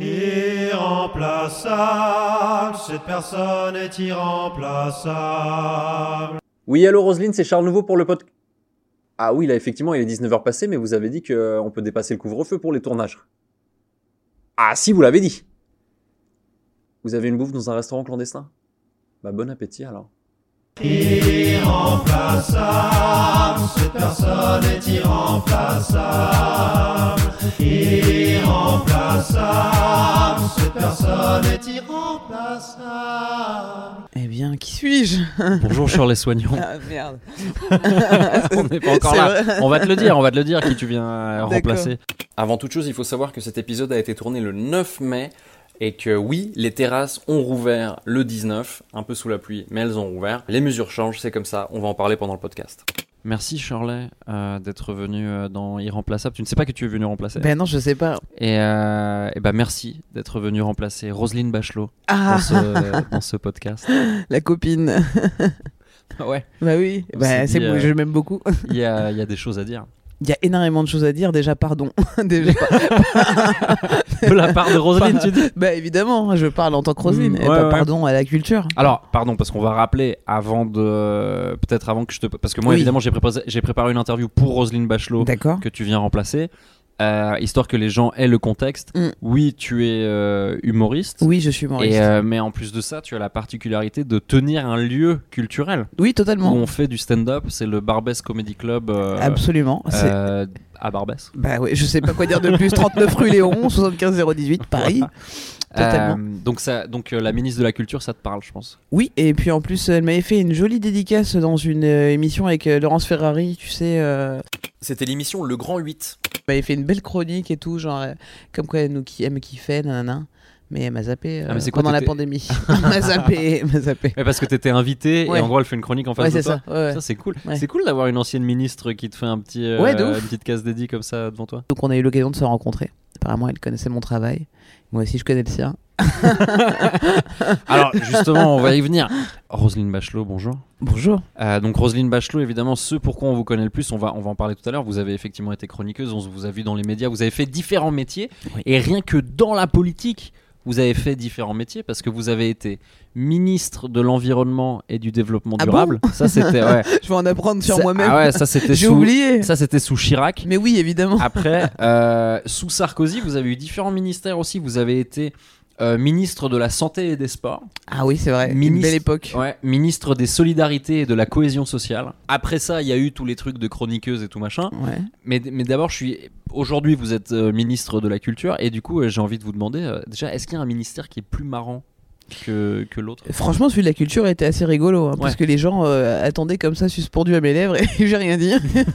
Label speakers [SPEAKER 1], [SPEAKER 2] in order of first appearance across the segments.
[SPEAKER 1] irremplaçable. Cette personne est irremplaçable.
[SPEAKER 2] Oui, allô Roselyne, c'est Charles Nouveau pour le podcast. Ah oui, là effectivement, il est 19h passé, mais vous avez dit qu'on peut dépasser le couvre-feu pour les tournages. Ah si, vous l'avez dit. Vous avez une bouffe dans un restaurant clandestin? Bah bon appétit alors.
[SPEAKER 1] Irremplaçable, cette personne est irremplaçable. Irremplaçable, cette personne est irremplaçable.
[SPEAKER 3] Eh bien, qui suis-je?
[SPEAKER 2] Bonjour Charles les soignants.
[SPEAKER 3] Ah merde.
[SPEAKER 2] on n'est pas encore là.
[SPEAKER 3] vrai.
[SPEAKER 2] On va te le dire, on va te le dire qui tu viens remplacer. Avant toute chose, il faut savoir que cet épisode a été tourné le 9 mai et que oui, les terrasses ont rouvert le 19, un peu sous la pluie, mais elles ont rouvert. Les mesures changent, c'est comme ça, on va en parler pendant le podcast. Merci Shirley euh, d'être venu euh, dans Irremplaçable. Tu ne sais pas que tu es venu remplacer.
[SPEAKER 3] Ben non, je sais pas.
[SPEAKER 2] Et, euh, et bah merci d'être venu remplacer Roselyne Bachelot
[SPEAKER 3] Ah,
[SPEAKER 2] dans ce, dans ce podcast.
[SPEAKER 3] la copine.
[SPEAKER 2] Ouais,
[SPEAKER 3] Bah oui, bah, c'est
[SPEAKER 2] euh,
[SPEAKER 3] je m'aime beaucoup.
[SPEAKER 2] il y a, il y a des choses à dire.
[SPEAKER 3] Il y a énormément de choses à dire. Déjà, pardon. Déjà,
[SPEAKER 2] De la part de Roselyne, tu dis
[SPEAKER 3] bah évidemment, je parle en tant que Roselyne.
[SPEAKER 2] Mm,
[SPEAKER 3] et
[SPEAKER 2] ouais,
[SPEAKER 3] pas
[SPEAKER 2] ouais.
[SPEAKER 3] pardon à la culture.
[SPEAKER 2] Alors, pardon, parce qu'on va rappeler avant de. Peut-être avant que je te. Parce que moi,
[SPEAKER 3] Oui.
[SPEAKER 2] évidemment, j'ai préparé, j'ai préparé une interview pour Roselyne Bachelot
[SPEAKER 3] D'accord.
[SPEAKER 2] que tu viens remplacer. Euh, histoire que les gens aient le contexte.
[SPEAKER 3] Mm.
[SPEAKER 2] Oui, tu es euh, humoriste.
[SPEAKER 3] Oui, je suis humoriste.
[SPEAKER 2] Et, euh, mais en plus de ça, tu as la particularité de tenir un lieu culturel
[SPEAKER 3] Oui,
[SPEAKER 2] où
[SPEAKER 3] totalement.
[SPEAKER 2] on fait du stand-up. C'est le Barbès Comedy Club euh,
[SPEAKER 3] Absolument.
[SPEAKER 2] Euh, à Barbès.
[SPEAKER 3] Bah oui, je sais pas quoi dire de plus. 39 rue Léon, 75 018, Paris. Totalement.
[SPEAKER 2] Euh, donc ça, donc euh, la ministre de la Culture, ça te parle, je pense.
[SPEAKER 3] Oui, et puis en plus, elle m'avait fait une jolie dédicace dans une euh, émission avec euh, Laurence Ferrari, tu sais. euh,
[SPEAKER 2] C'était l'émission Le Grand 8.
[SPEAKER 3] elle m'avait fait une belle chronique et tout, genre, euh, comme quoi elle, nous, qui- elle me kiffait, nanana. Mais elle m'a zappé euh,
[SPEAKER 2] Ah, mais quoi,
[SPEAKER 3] pendant la pandémie. elle m'a zappé, elle m'a zappé.
[SPEAKER 2] Mais parce que t'étais invité
[SPEAKER 3] Ouais.
[SPEAKER 2] et en gros, elle fait une chronique en face
[SPEAKER 3] Ouais,
[SPEAKER 2] de
[SPEAKER 3] c'est
[SPEAKER 2] toi.
[SPEAKER 3] ça. ouais, ouais.
[SPEAKER 2] Ça c'est cool.
[SPEAKER 3] Ouais.
[SPEAKER 2] C'est cool d'avoir une ancienne ministre qui te fait un petit, euh, une petite case dédiée comme ça devant toi.
[SPEAKER 3] Donc on a eu l'occasion de se rencontrer. Apparemment, elle connaissait mon travail. Moi aussi, je connais le sien.
[SPEAKER 2] Alors justement, on va y venir. Roselyne Bachelot, bonjour.
[SPEAKER 3] Bonjour.
[SPEAKER 2] Euh, donc Roselyne Bachelot, évidemment, ce pourquoi on vous connaît le plus, on va, on va en parler tout à l'heure. Vous avez effectivement été chroniqueuse, on vous a vu dans les médias, vous avez fait différents métiers.
[SPEAKER 3] Oui.
[SPEAKER 2] Et rien que dans la politique, vous avez fait différents métiers parce que vous avez été ministre de l'environnement et du développement
[SPEAKER 3] Ah
[SPEAKER 2] durable. ça c'était ouais.
[SPEAKER 3] Je vais en apprendre sur moi-même.
[SPEAKER 2] Ah ouais, ça c'était
[SPEAKER 3] J'ai
[SPEAKER 2] sous
[SPEAKER 3] oublié.
[SPEAKER 2] ça c'était sous Chirac.
[SPEAKER 3] Mais oui, évidemment.
[SPEAKER 2] Après, euh, sous Sarkozy, vous avez eu différents ministères aussi. Vous avez été euh, ministre de la Santé et des Sports,
[SPEAKER 3] Ah oui, c'est vrai. Une
[SPEAKER 2] Ministre-
[SPEAKER 3] belle époque.
[SPEAKER 2] ouais, ministre des Solidarités et de la Cohésion sociale. Après ça, il y a eu tous les trucs de chroniqueuse et tout machin.
[SPEAKER 3] Ouais.
[SPEAKER 2] Mais, mais d'abord, je suis. Aujourd'hui, vous êtes euh, ministre de la Culture et du coup, euh, j'ai envie de vous demander déjà, est-ce qu'il y a un ministère qui est plus marrant que, que l'autre
[SPEAKER 3] Franchement, celui de la culture était assez rigolo, hein, parce que les gens euh, attendaient comme ça suspendu à mes lèvres et j'ai rien dit.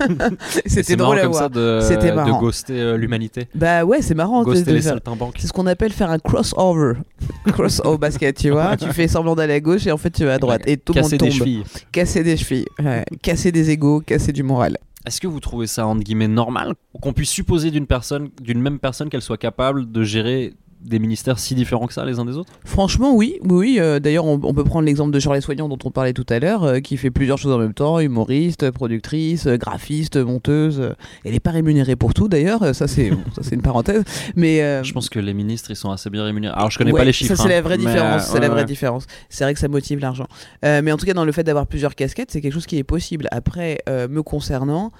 [SPEAKER 3] C'était drôle à voir.
[SPEAKER 2] de,
[SPEAKER 3] C'était
[SPEAKER 2] de
[SPEAKER 3] marrant.
[SPEAKER 2] ghoster euh, l'humanité,
[SPEAKER 3] Bah ouais, c'est marrant. de-
[SPEAKER 2] ghoster
[SPEAKER 3] de
[SPEAKER 2] les
[SPEAKER 3] faire-. C'est ce qu'on appelle faire un crossover. Cross au basket, tu vois. tu fais semblant d'aller à gauche et en fait tu vas à droite. Et tout le monde
[SPEAKER 2] Casser
[SPEAKER 3] tombe.
[SPEAKER 2] des chevilles.
[SPEAKER 3] Casser des chevilles. ouais. Casser des égaux, casser du moral.
[SPEAKER 2] Est-ce que vous trouvez ça entre guillemets normal qu'on puisse supposer d'une personne, d'une même personne, qu'elle soit capable de gérer des ministères si différents que ça les uns des autres?
[SPEAKER 3] Franchement, oui. oui, euh, D'ailleurs, on, on peut prendre l'exemple de Charles Soignant dont on parlait tout à l'heure, euh, qui fait plusieurs choses en même temps humoriste, productrice, euh, graphiste, monteuse. Elle n'est pas rémunérée pour tout d'ailleurs. Ça, c'est bon, une parenthèse. Mais euh,
[SPEAKER 2] Je pense que les ministres ils sont assez bien rémunérés. Alors je connais
[SPEAKER 3] Ouais,
[SPEAKER 2] pas les chiffres.
[SPEAKER 3] Ça, c'est
[SPEAKER 2] hein,
[SPEAKER 3] la vraie différence. c'est la vraie
[SPEAKER 2] ouais.
[SPEAKER 3] différence. C'est vrai que ça motive l'argent. Mais en tout cas, dans le fait d'avoir plusieurs casquettes, c'est quelque chose qui est possible. Après, me concernant,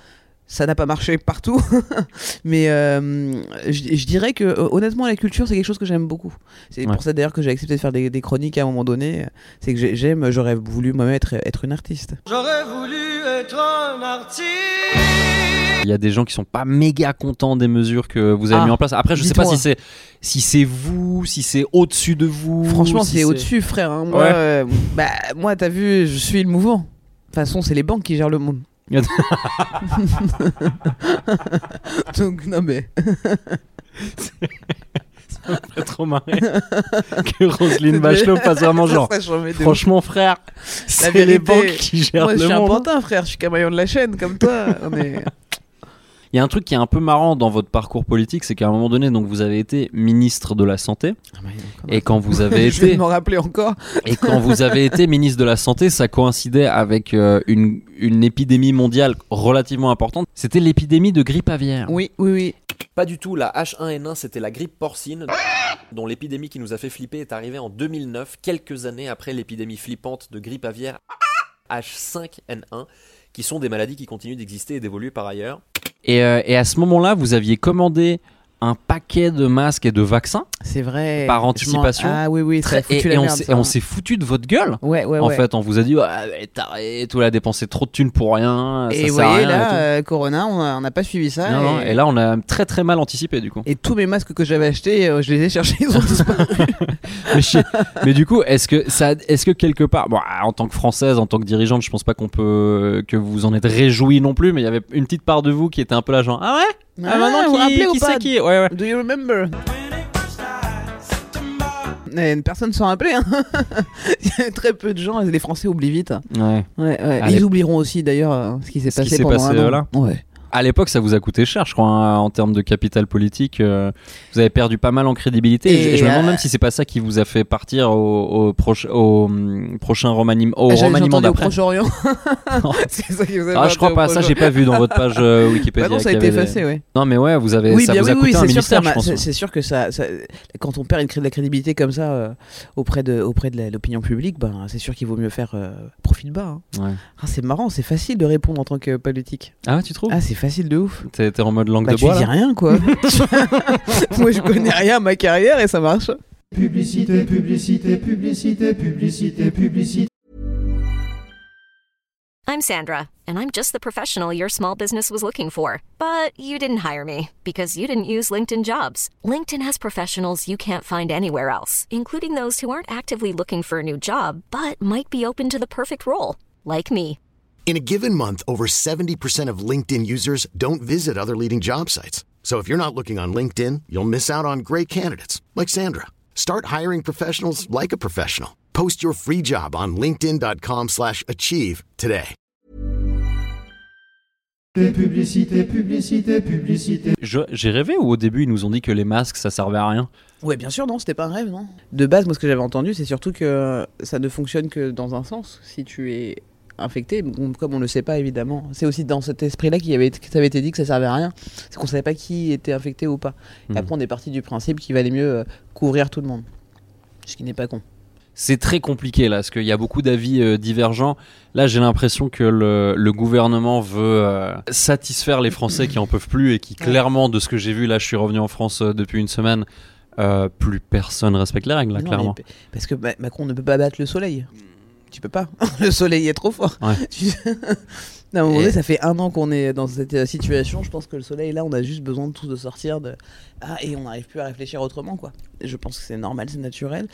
[SPEAKER 3] ça n'a pas marché partout. mais euh, je, je dirais que, euh, honnêtement, la culture, c'est quelque chose que j'aime beaucoup. C'est
[SPEAKER 2] Ouais.
[SPEAKER 3] pour ça d'ailleurs que j'ai accepté de faire des, des chroniques à un moment donné. C'est que j'ai- j'aime, j'aurais voulu moi-même être, être une artiste.
[SPEAKER 1] J'aurais voulu être un artiste.
[SPEAKER 2] Il y a des gens qui sont pas méga contents des mesures que vous avez
[SPEAKER 3] Ah,
[SPEAKER 2] mis en place. Après, je sais pas si c'est si c'est vous, si c'est au-dessus de vous.
[SPEAKER 3] Franchement,
[SPEAKER 2] si
[SPEAKER 3] c'est au-dessus, frère. hein. Moi,
[SPEAKER 2] Ouais.
[SPEAKER 3] euh, bah, moi, t'as vu, je suis le mouvement. De toute façon, c'est les banques qui gèrent le monde. Donc, non mais.
[SPEAKER 2] Ça me trop marrer que Roselyne Bachelot passe vraiment genre. Franchement, frère, c'est les banques qui gèrent
[SPEAKER 3] Moi, je
[SPEAKER 2] le
[SPEAKER 3] suis un
[SPEAKER 2] monde.
[SPEAKER 3] pantin, frère. Je suis qu'un maillon de la chaîne, comme toi. On est...
[SPEAKER 2] Il y a un truc qui est un peu marrant dans votre parcours politique, c'est qu'à un moment donné, donc vous avez été ministre de la santé, et quand vous avez
[SPEAKER 3] je vais
[SPEAKER 2] été
[SPEAKER 3] m'en rappeler encore.
[SPEAKER 2] et quand vous avez été ministre de la santé, ça coïncidait avec euh, une, une épidémie mondiale relativement importante. C'était l'épidémie de grippe aviaire.
[SPEAKER 3] Oui, oui, oui.
[SPEAKER 2] Pas du tout, la H1N1 c'était la grippe porcine, dont l'épidémie qui nous a fait flipper est arrivée en 2009, quelques années après l'épidémie flippante de grippe aviaire H5N1, qui sont des maladies qui continuent d'exister et d'évoluer par ailleurs. Et, euh, et à ce moment-là, vous aviez commandé un paquet de masques et de vaccins
[SPEAKER 3] C'est vrai.
[SPEAKER 2] Par anticipation.
[SPEAKER 3] Ah oui, oui, ça a
[SPEAKER 2] et, et on
[SPEAKER 3] merde,
[SPEAKER 2] s'est-
[SPEAKER 3] ça.
[SPEAKER 2] et on s'est foutu de votre gueule.
[SPEAKER 3] Ouais, ouais,
[SPEAKER 2] en
[SPEAKER 3] ouais.
[SPEAKER 2] fait, on vous a dit, mais taré, tout a dépensé trop de thunes pour rien. ça
[SPEAKER 3] Et vous
[SPEAKER 2] sert à
[SPEAKER 3] voyez,
[SPEAKER 2] rien et
[SPEAKER 3] là, euh, Corona, on n'a pas suivi ça.
[SPEAKER 2] Non, non, et là, on a très très mal anticipé du coup.
[SPEAKER 3] Et tous mes masques que j'avais achetés, euh, je les ai cherchés, ils ont disparu.
[SPEAKER 2] mais, du coup, est-ce que ça, est-ce que quelque part, bon, en tant que française, en tant que dirigeante, je pense pas qu'on peut que vous en êtes réjoui non plus, mais il y avait une petite part de vous qui était un peu là genre ah ouais, ah, maintenant
[SPEAKER 3] vous vous
[SPEAKER 2] qui,
[SPEAKER 3] rappelez ou
[SPEAKER 2] qui
[SPEAKER 3] pas
[SPEAKER 2] qui, ouais ouais.
[SPEAKER 3] Do you remember? Eh, Personne s'en rappelait. Hein. Il y a très peu de gens, les Français oublient vite.
[SPEAKER 2] Ouais.
[SPEAKER 3] Ouais, ouais. Ils oublieront aussi d'ailleurs euh, ce qui s'est
[SPEAKER 2] qui
[SPEAKER 3] passé
[SPEAKER 2] s'est
[SPEAKER 3] pendant
[SPEAKER 2] passé,
[SPEAKER 3] un an. Ouais.
[SPEAKER 2] À l'époque, ça vous a coûté cher, je crois, hein, en termes de capital politique. euh, vous avez perdu pas mal en crédibilité. Et,
[SPEAKER 3] Et,
[SPEAKER 2] je me demande
[SPEAKER 3] euh,
[SPEAKER 2] même si c'est pas ça qui vous a fait partir au, au, proche- au, hum, prochain remaniement, au
[SPEAKER 3] Ah,
[SPEAKER 2] remaniement d'après.
[SPEAKER 3] Proche-Orient.
[SPEAKER 2] Ah, je crois pas, ça j'ai pas vu dans votre page euh, Wikipédia.
[SPEAKER 3] Bah non, ça a été
[SPEAKER 2] des-
[SPEAKER 3] effacé, ouais.
[SPEAKER 2] Non, mais ouais, vous avez,
[SPEAKER 3] Oui,
[SPEAKER 2] ça
[SPEAKER 3] bien
[SPEAKER 2] vous a
[SPEAKER 3] oui,
[SPEAKER 2] coûté
[SPEAKER 3] oui,
[SPEAKER 2] un
[SPEAKER 3] c'est sûr, que c'est- sûr que ça, ça- quand on perd une de la crédibilité comme ça euh, auprès de, auprès de l'opinion publique, ben, c'est sûr qu'il vaut mieux faire euh, profil bas. hein.
[SPEAKER 2] Ouais.
[SPEAKER 3] Ah, c'est marrant, c'est facile de répondre en tant que politique.
[SPEAKER 2] Ah, tu trouves?
[SPEAKER 3] Ah, c'est facile de ouf.
[SPEAKER 2] T'es en mode langue
[SPEAKER 3] Bah,
[SPEAKER 2] de
[SPEAKER 3] tu
[SPEAKER 2] bois
[SPEAKER 3] dis
[SPEAKER 2] là
[SPEAKER 3] rien, quoi. Moi, je connais rien à ma carrière et ça marche.
[SPEAKER 1] Publicité, publicité, publicité, publicité, publicité.
[SPEAKER 4] I'm Sandra, and I'm just the professional your small business was looking for. But you didn't hire me because you didn't use LinkedIn jobs. LinkedIn has professionals you can't find anywhere else, including those who aren't actively looking for a new job but might be open to the perfect role, like me.
[SPEAKER 5] In a given month, over 70% of LinkedIn users don't visit other leading job sites. So if you're not looking on LinkedIn, you'll miss out on great candidates like Sandra. Start hiring professionals like a professional. Post your free job on linkedin.com/achieve slash achieve today.
[SPEAKER 1] Publicité, publicité, publicité.
[SPEAKER 2] J'ai rêvé ou au début ils nous ont dit que les masques ça servait à rien?
[SPEAKER 3] Ouais, bien sûr, non, c'était pas un rêve, non. De base, moi, ce que j'avais entendu, c'est surtout que ça ne fonctionne que dans un sens. Si tu es infecté, comme on le sait pas, évidemment. C'est aussi dans cet esprit-là qu'il avait, que ça avait été dit que ça servait à rien. C'est qu'on savait pas qui était infecté ou pas. Et après, on est parti du principe qu'il valait mieux euh, couvrir tout le monde. Ce qui n'est pas con.
[SPEAKER 2] C'est très compliqué là, parce qu'il y a beaucoup d'avis euh, divergents. Là, j'ai l'impression que le, le gouvernement veut euh, satisfaire les Français qui en peuvent plus et qui, clairement, de ce que j'ai vu, là, je suis revenu en France depuis une semaine, plus personne respecte les règles, là,
[SPEAKER 3] Non,
[SPEAKER 2] clairement.
[SPEAKER 3] mais parce que Ma- Macron ne peut pas battre le soleil. Tu peux pas. le soleil est trop fort.
[SPEAKER 2] Ouais.
[SPEAKER 3] Tu- Non, à un moment donné, ça fait un an qu'on est dans cette euh, situation. Je pense que le soleil, là, on a juste besoin de tous de sortir de. Ah, et on n'arrive plus à réfléchir autrement, quoi. Je pense que c'est normal, c'est naturel.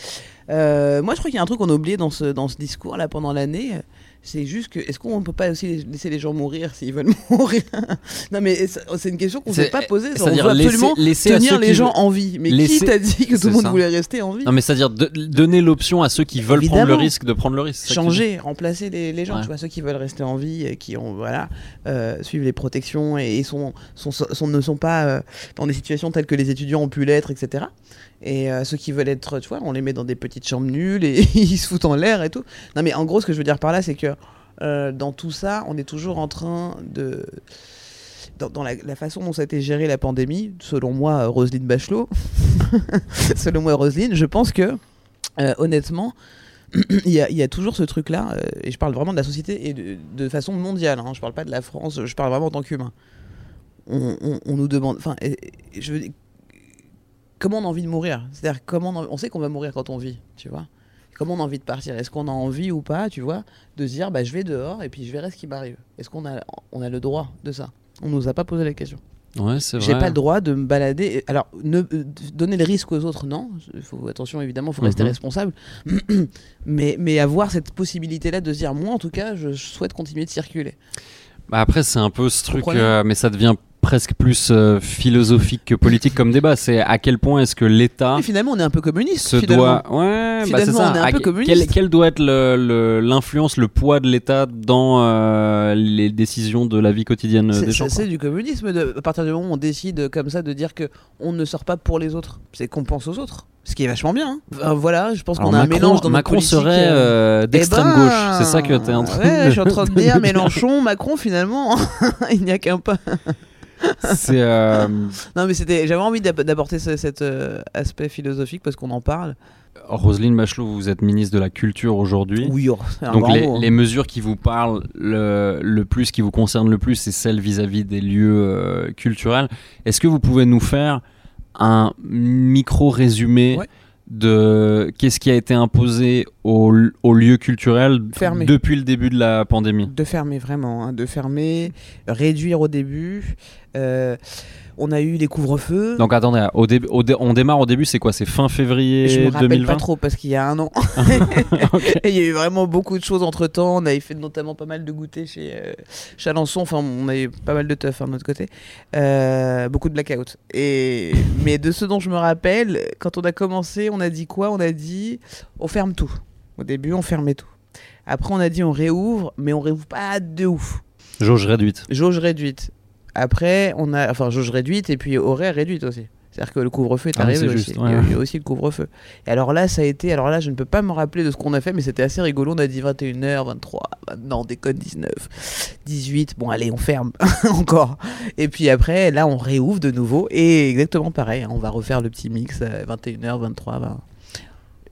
[SPEAKER 3] Euh, moi, je crois qu'il y a un truc qu'on a oublié dans ce, dans ce discours, là, pendant l'année. C'est juste que. Est-ce qu'on peut pas aussi laisser les gens mourir s'ils veulent mourir? Non, mais c'est c'est une question qu'on ne s'est pas posée. On veut absolument
[SPEAKER 2] laisser
[SPEAKER 3] tenir les gens en vie. Mais
[SPEAKER 2] laisser-
[SPEAKER 3] qui t'a dit que tout le monde
[SPEAKER 2] ça.
[SPEAKER 3] voulait rester en vie?
[SPEAKER 2] Non, mais c'est-à-dire donner l'option à ceux qui veulent prendre le risque de prendre le risque.
[SPEAKER 3] changer, remplacer les, les gens,
[SPEAKER 2] Ouais.
[SPEAKER 3] tu vois, ceux qui veulent rester en vie, et qui ont voilà, euh, suivent les protections et, sont, sont- ne sont pas euh, dans des situations telles que les étudiants ont pu l'être, etc. Et euh, ceux qui veulent être, tu vois, on les met dans des petites chambres nulles et ils se foutent en l'air et tout. Non, mais en gros, ce que je veux dire par là, c'est que euh, dans tout ça, on est toujours en train de. Dans, la, façon dont ça a été géré la pandémie, selon moi, Roselyne Bachelot, selon moi, Roselyne, je pense que, euh, honnêtement, il y, a, toujours ce truc-là, euh, et je parle vraiment de la société et de, façon mondiale, hein, je parle pas de la France, je parle vraiment en tant qu'humain. On, nous demande. Enfin, comment on a envie de mourir? C'est-à-dire, comment on, on sait qu'on va mourir quand on vit, tu vois? Comment on a envie de partir Est-ce qu'on a envie ou pas, tu vois, de se dire, bah, je vais dehors et puis je verrai ce qui m'arrive Est-ce qu'on a, on a le droit de ça? On nous a pas posé la question.
[SPEAKER 2] Ouais, c'est vrai.
[SPEAKER 3] J'ai pas le droit de me balader. Alors, ne, euh, donner le risque aux autres, non. Faut attention, évidemment, il faut rester
[SPEAKER 2] Mhm.
[SPEAKER 3] responsable. mais, mais avoir cette possibilité-là de se dire, moi, en tout cas, je souhaite continuer de circuler.
[SPEAKER 2] Bah après, c'est un peu ce truc, euh, mais ça devient presque plus euh, philosophique que politique comme débat. C'est à quel point est-ce que l'État
[SPEAKER 3] Et finalement, on est un peu communiste.
[SPEAKER 2] se
[SPEAKER 3] finalement.
[SPEAKER 2] doit. Ouais, bah c'est
[SPEAKER 3] Finalement,
[SPEAKER 2] ça.
[SPEAKER 3] on est un
[SPEAKER 2] À-
[SPEAKER 3] peu communiste.
[SPEAKER 2] quel doit être le- le- l'influence, le, poids de l'État dans euh, les décisions de la vie quotidienne
[SPEAKER 3] C'est-
[SPEAKER 2] des gens
[SPEAKER 3] C'est c'est du communisme. De, à partir du moment où on décide comme ça de dire que on ne sort pas pour les autres, c'est qu'on pense aux autres. Ce qui est vachement bien. hein. Voilà, je pense qu'on a un mélange dans
[SPEAKER 2] Macron serait
[SPEAKER 3] euh,
[SPEAKER 2] euh, d'extrême
[SPEAKER 3] Eh ben,
[SPEAKER 2] gauche. C'est ça que tu es en train
[SPEAKER 3] ouais,
[SPEAKER 2] de
[SPEAKER 3] je suis en train de dire Mélenchon, Macron, finalement, il n'y a qu'un pas.
[SPEAKER 2] C'est euh,
[SPEAKER 3] Non, mais c'était, j'avais envie d'app- d'apporter ce- cet euh, aspect philosophique parce qu'on en parle.
[SPEAKER 2] Roselyne Bachelot, vous êtes ministre de la Culture aujourd'hui.
[SPEAKER 3] Oui, oh, c'est un
[SPEAKER 2] Donc
[SPEAKER 3] grand
[SPEAKER 2] les,
[SPEAKER 3] mot, hein.
[SPEAKER 2] les mesures qui vous parlent le, le plus, qui vous concernent le plus, c'est celles vis-à-vis des lieux euh, culturels. Est-ce que vous pouvez nous faire un micro résumé
[SPEAKER 3] Ouais.
[SPEAKER 2] De qu'est-ce qui a été imposé aux, aux lieux culturels depuis le début de la pandémie
[SPEAKER 3] De fermer vraiment, hein, de fermer, réduire au début. Euh, on a eu les couvre-feux.
[SPEAKER 2] Donc attendez, au début, au dé- on démarre au début, c'est quoi? C'est fin février
[SPEAKER 3] je me rappelle
[SPEAKER 2] 2020
[SPEAKER 3] pas trop parce qu'il y a un an. Il y a eu vraiment beaucoup de choses entre temps. On avait fait notamment pas mal de goûters chez euh, Chalençon. Enfin, on a eu pas mal de teuf hein, de notre côté. Euh, beaucoup de blackout. Et... Mais de ce dont je me rappelle, quand on a commencé, on a dit quoi? On a dit on ferme tout. Au début, on fermait tout. Après, on a dit on réouvre, mais on réouvre pas de ouf.
[SPEAKER 2] Jauge réduite.
[SPEAKER 3] Jauge réduite. Après, on a. Enfin, jauge réduite et puis horaire réduite aussi. C'est-à-dire que le couvre-feu est
[SPEAKER 2] Ah
[SPEAKER 3] arrivé aussi.
[SPEAKER 2] juste,
[SPEAKER 3] Il y a eu aussi le couvre-feu. Et alors là, ça a été. Alors là, je ne peux pas me rappeler de ce qu'on a fait, mais c'était assez rigolo. On a dit 21h, 23, non, on déconne 19, 18. Bon, allez, on ferme encore. Et puis après, là, on réouvre de nouveau. Et exactement pareil. hein, on va refaire le petit mix euh, 21h, 23, 20.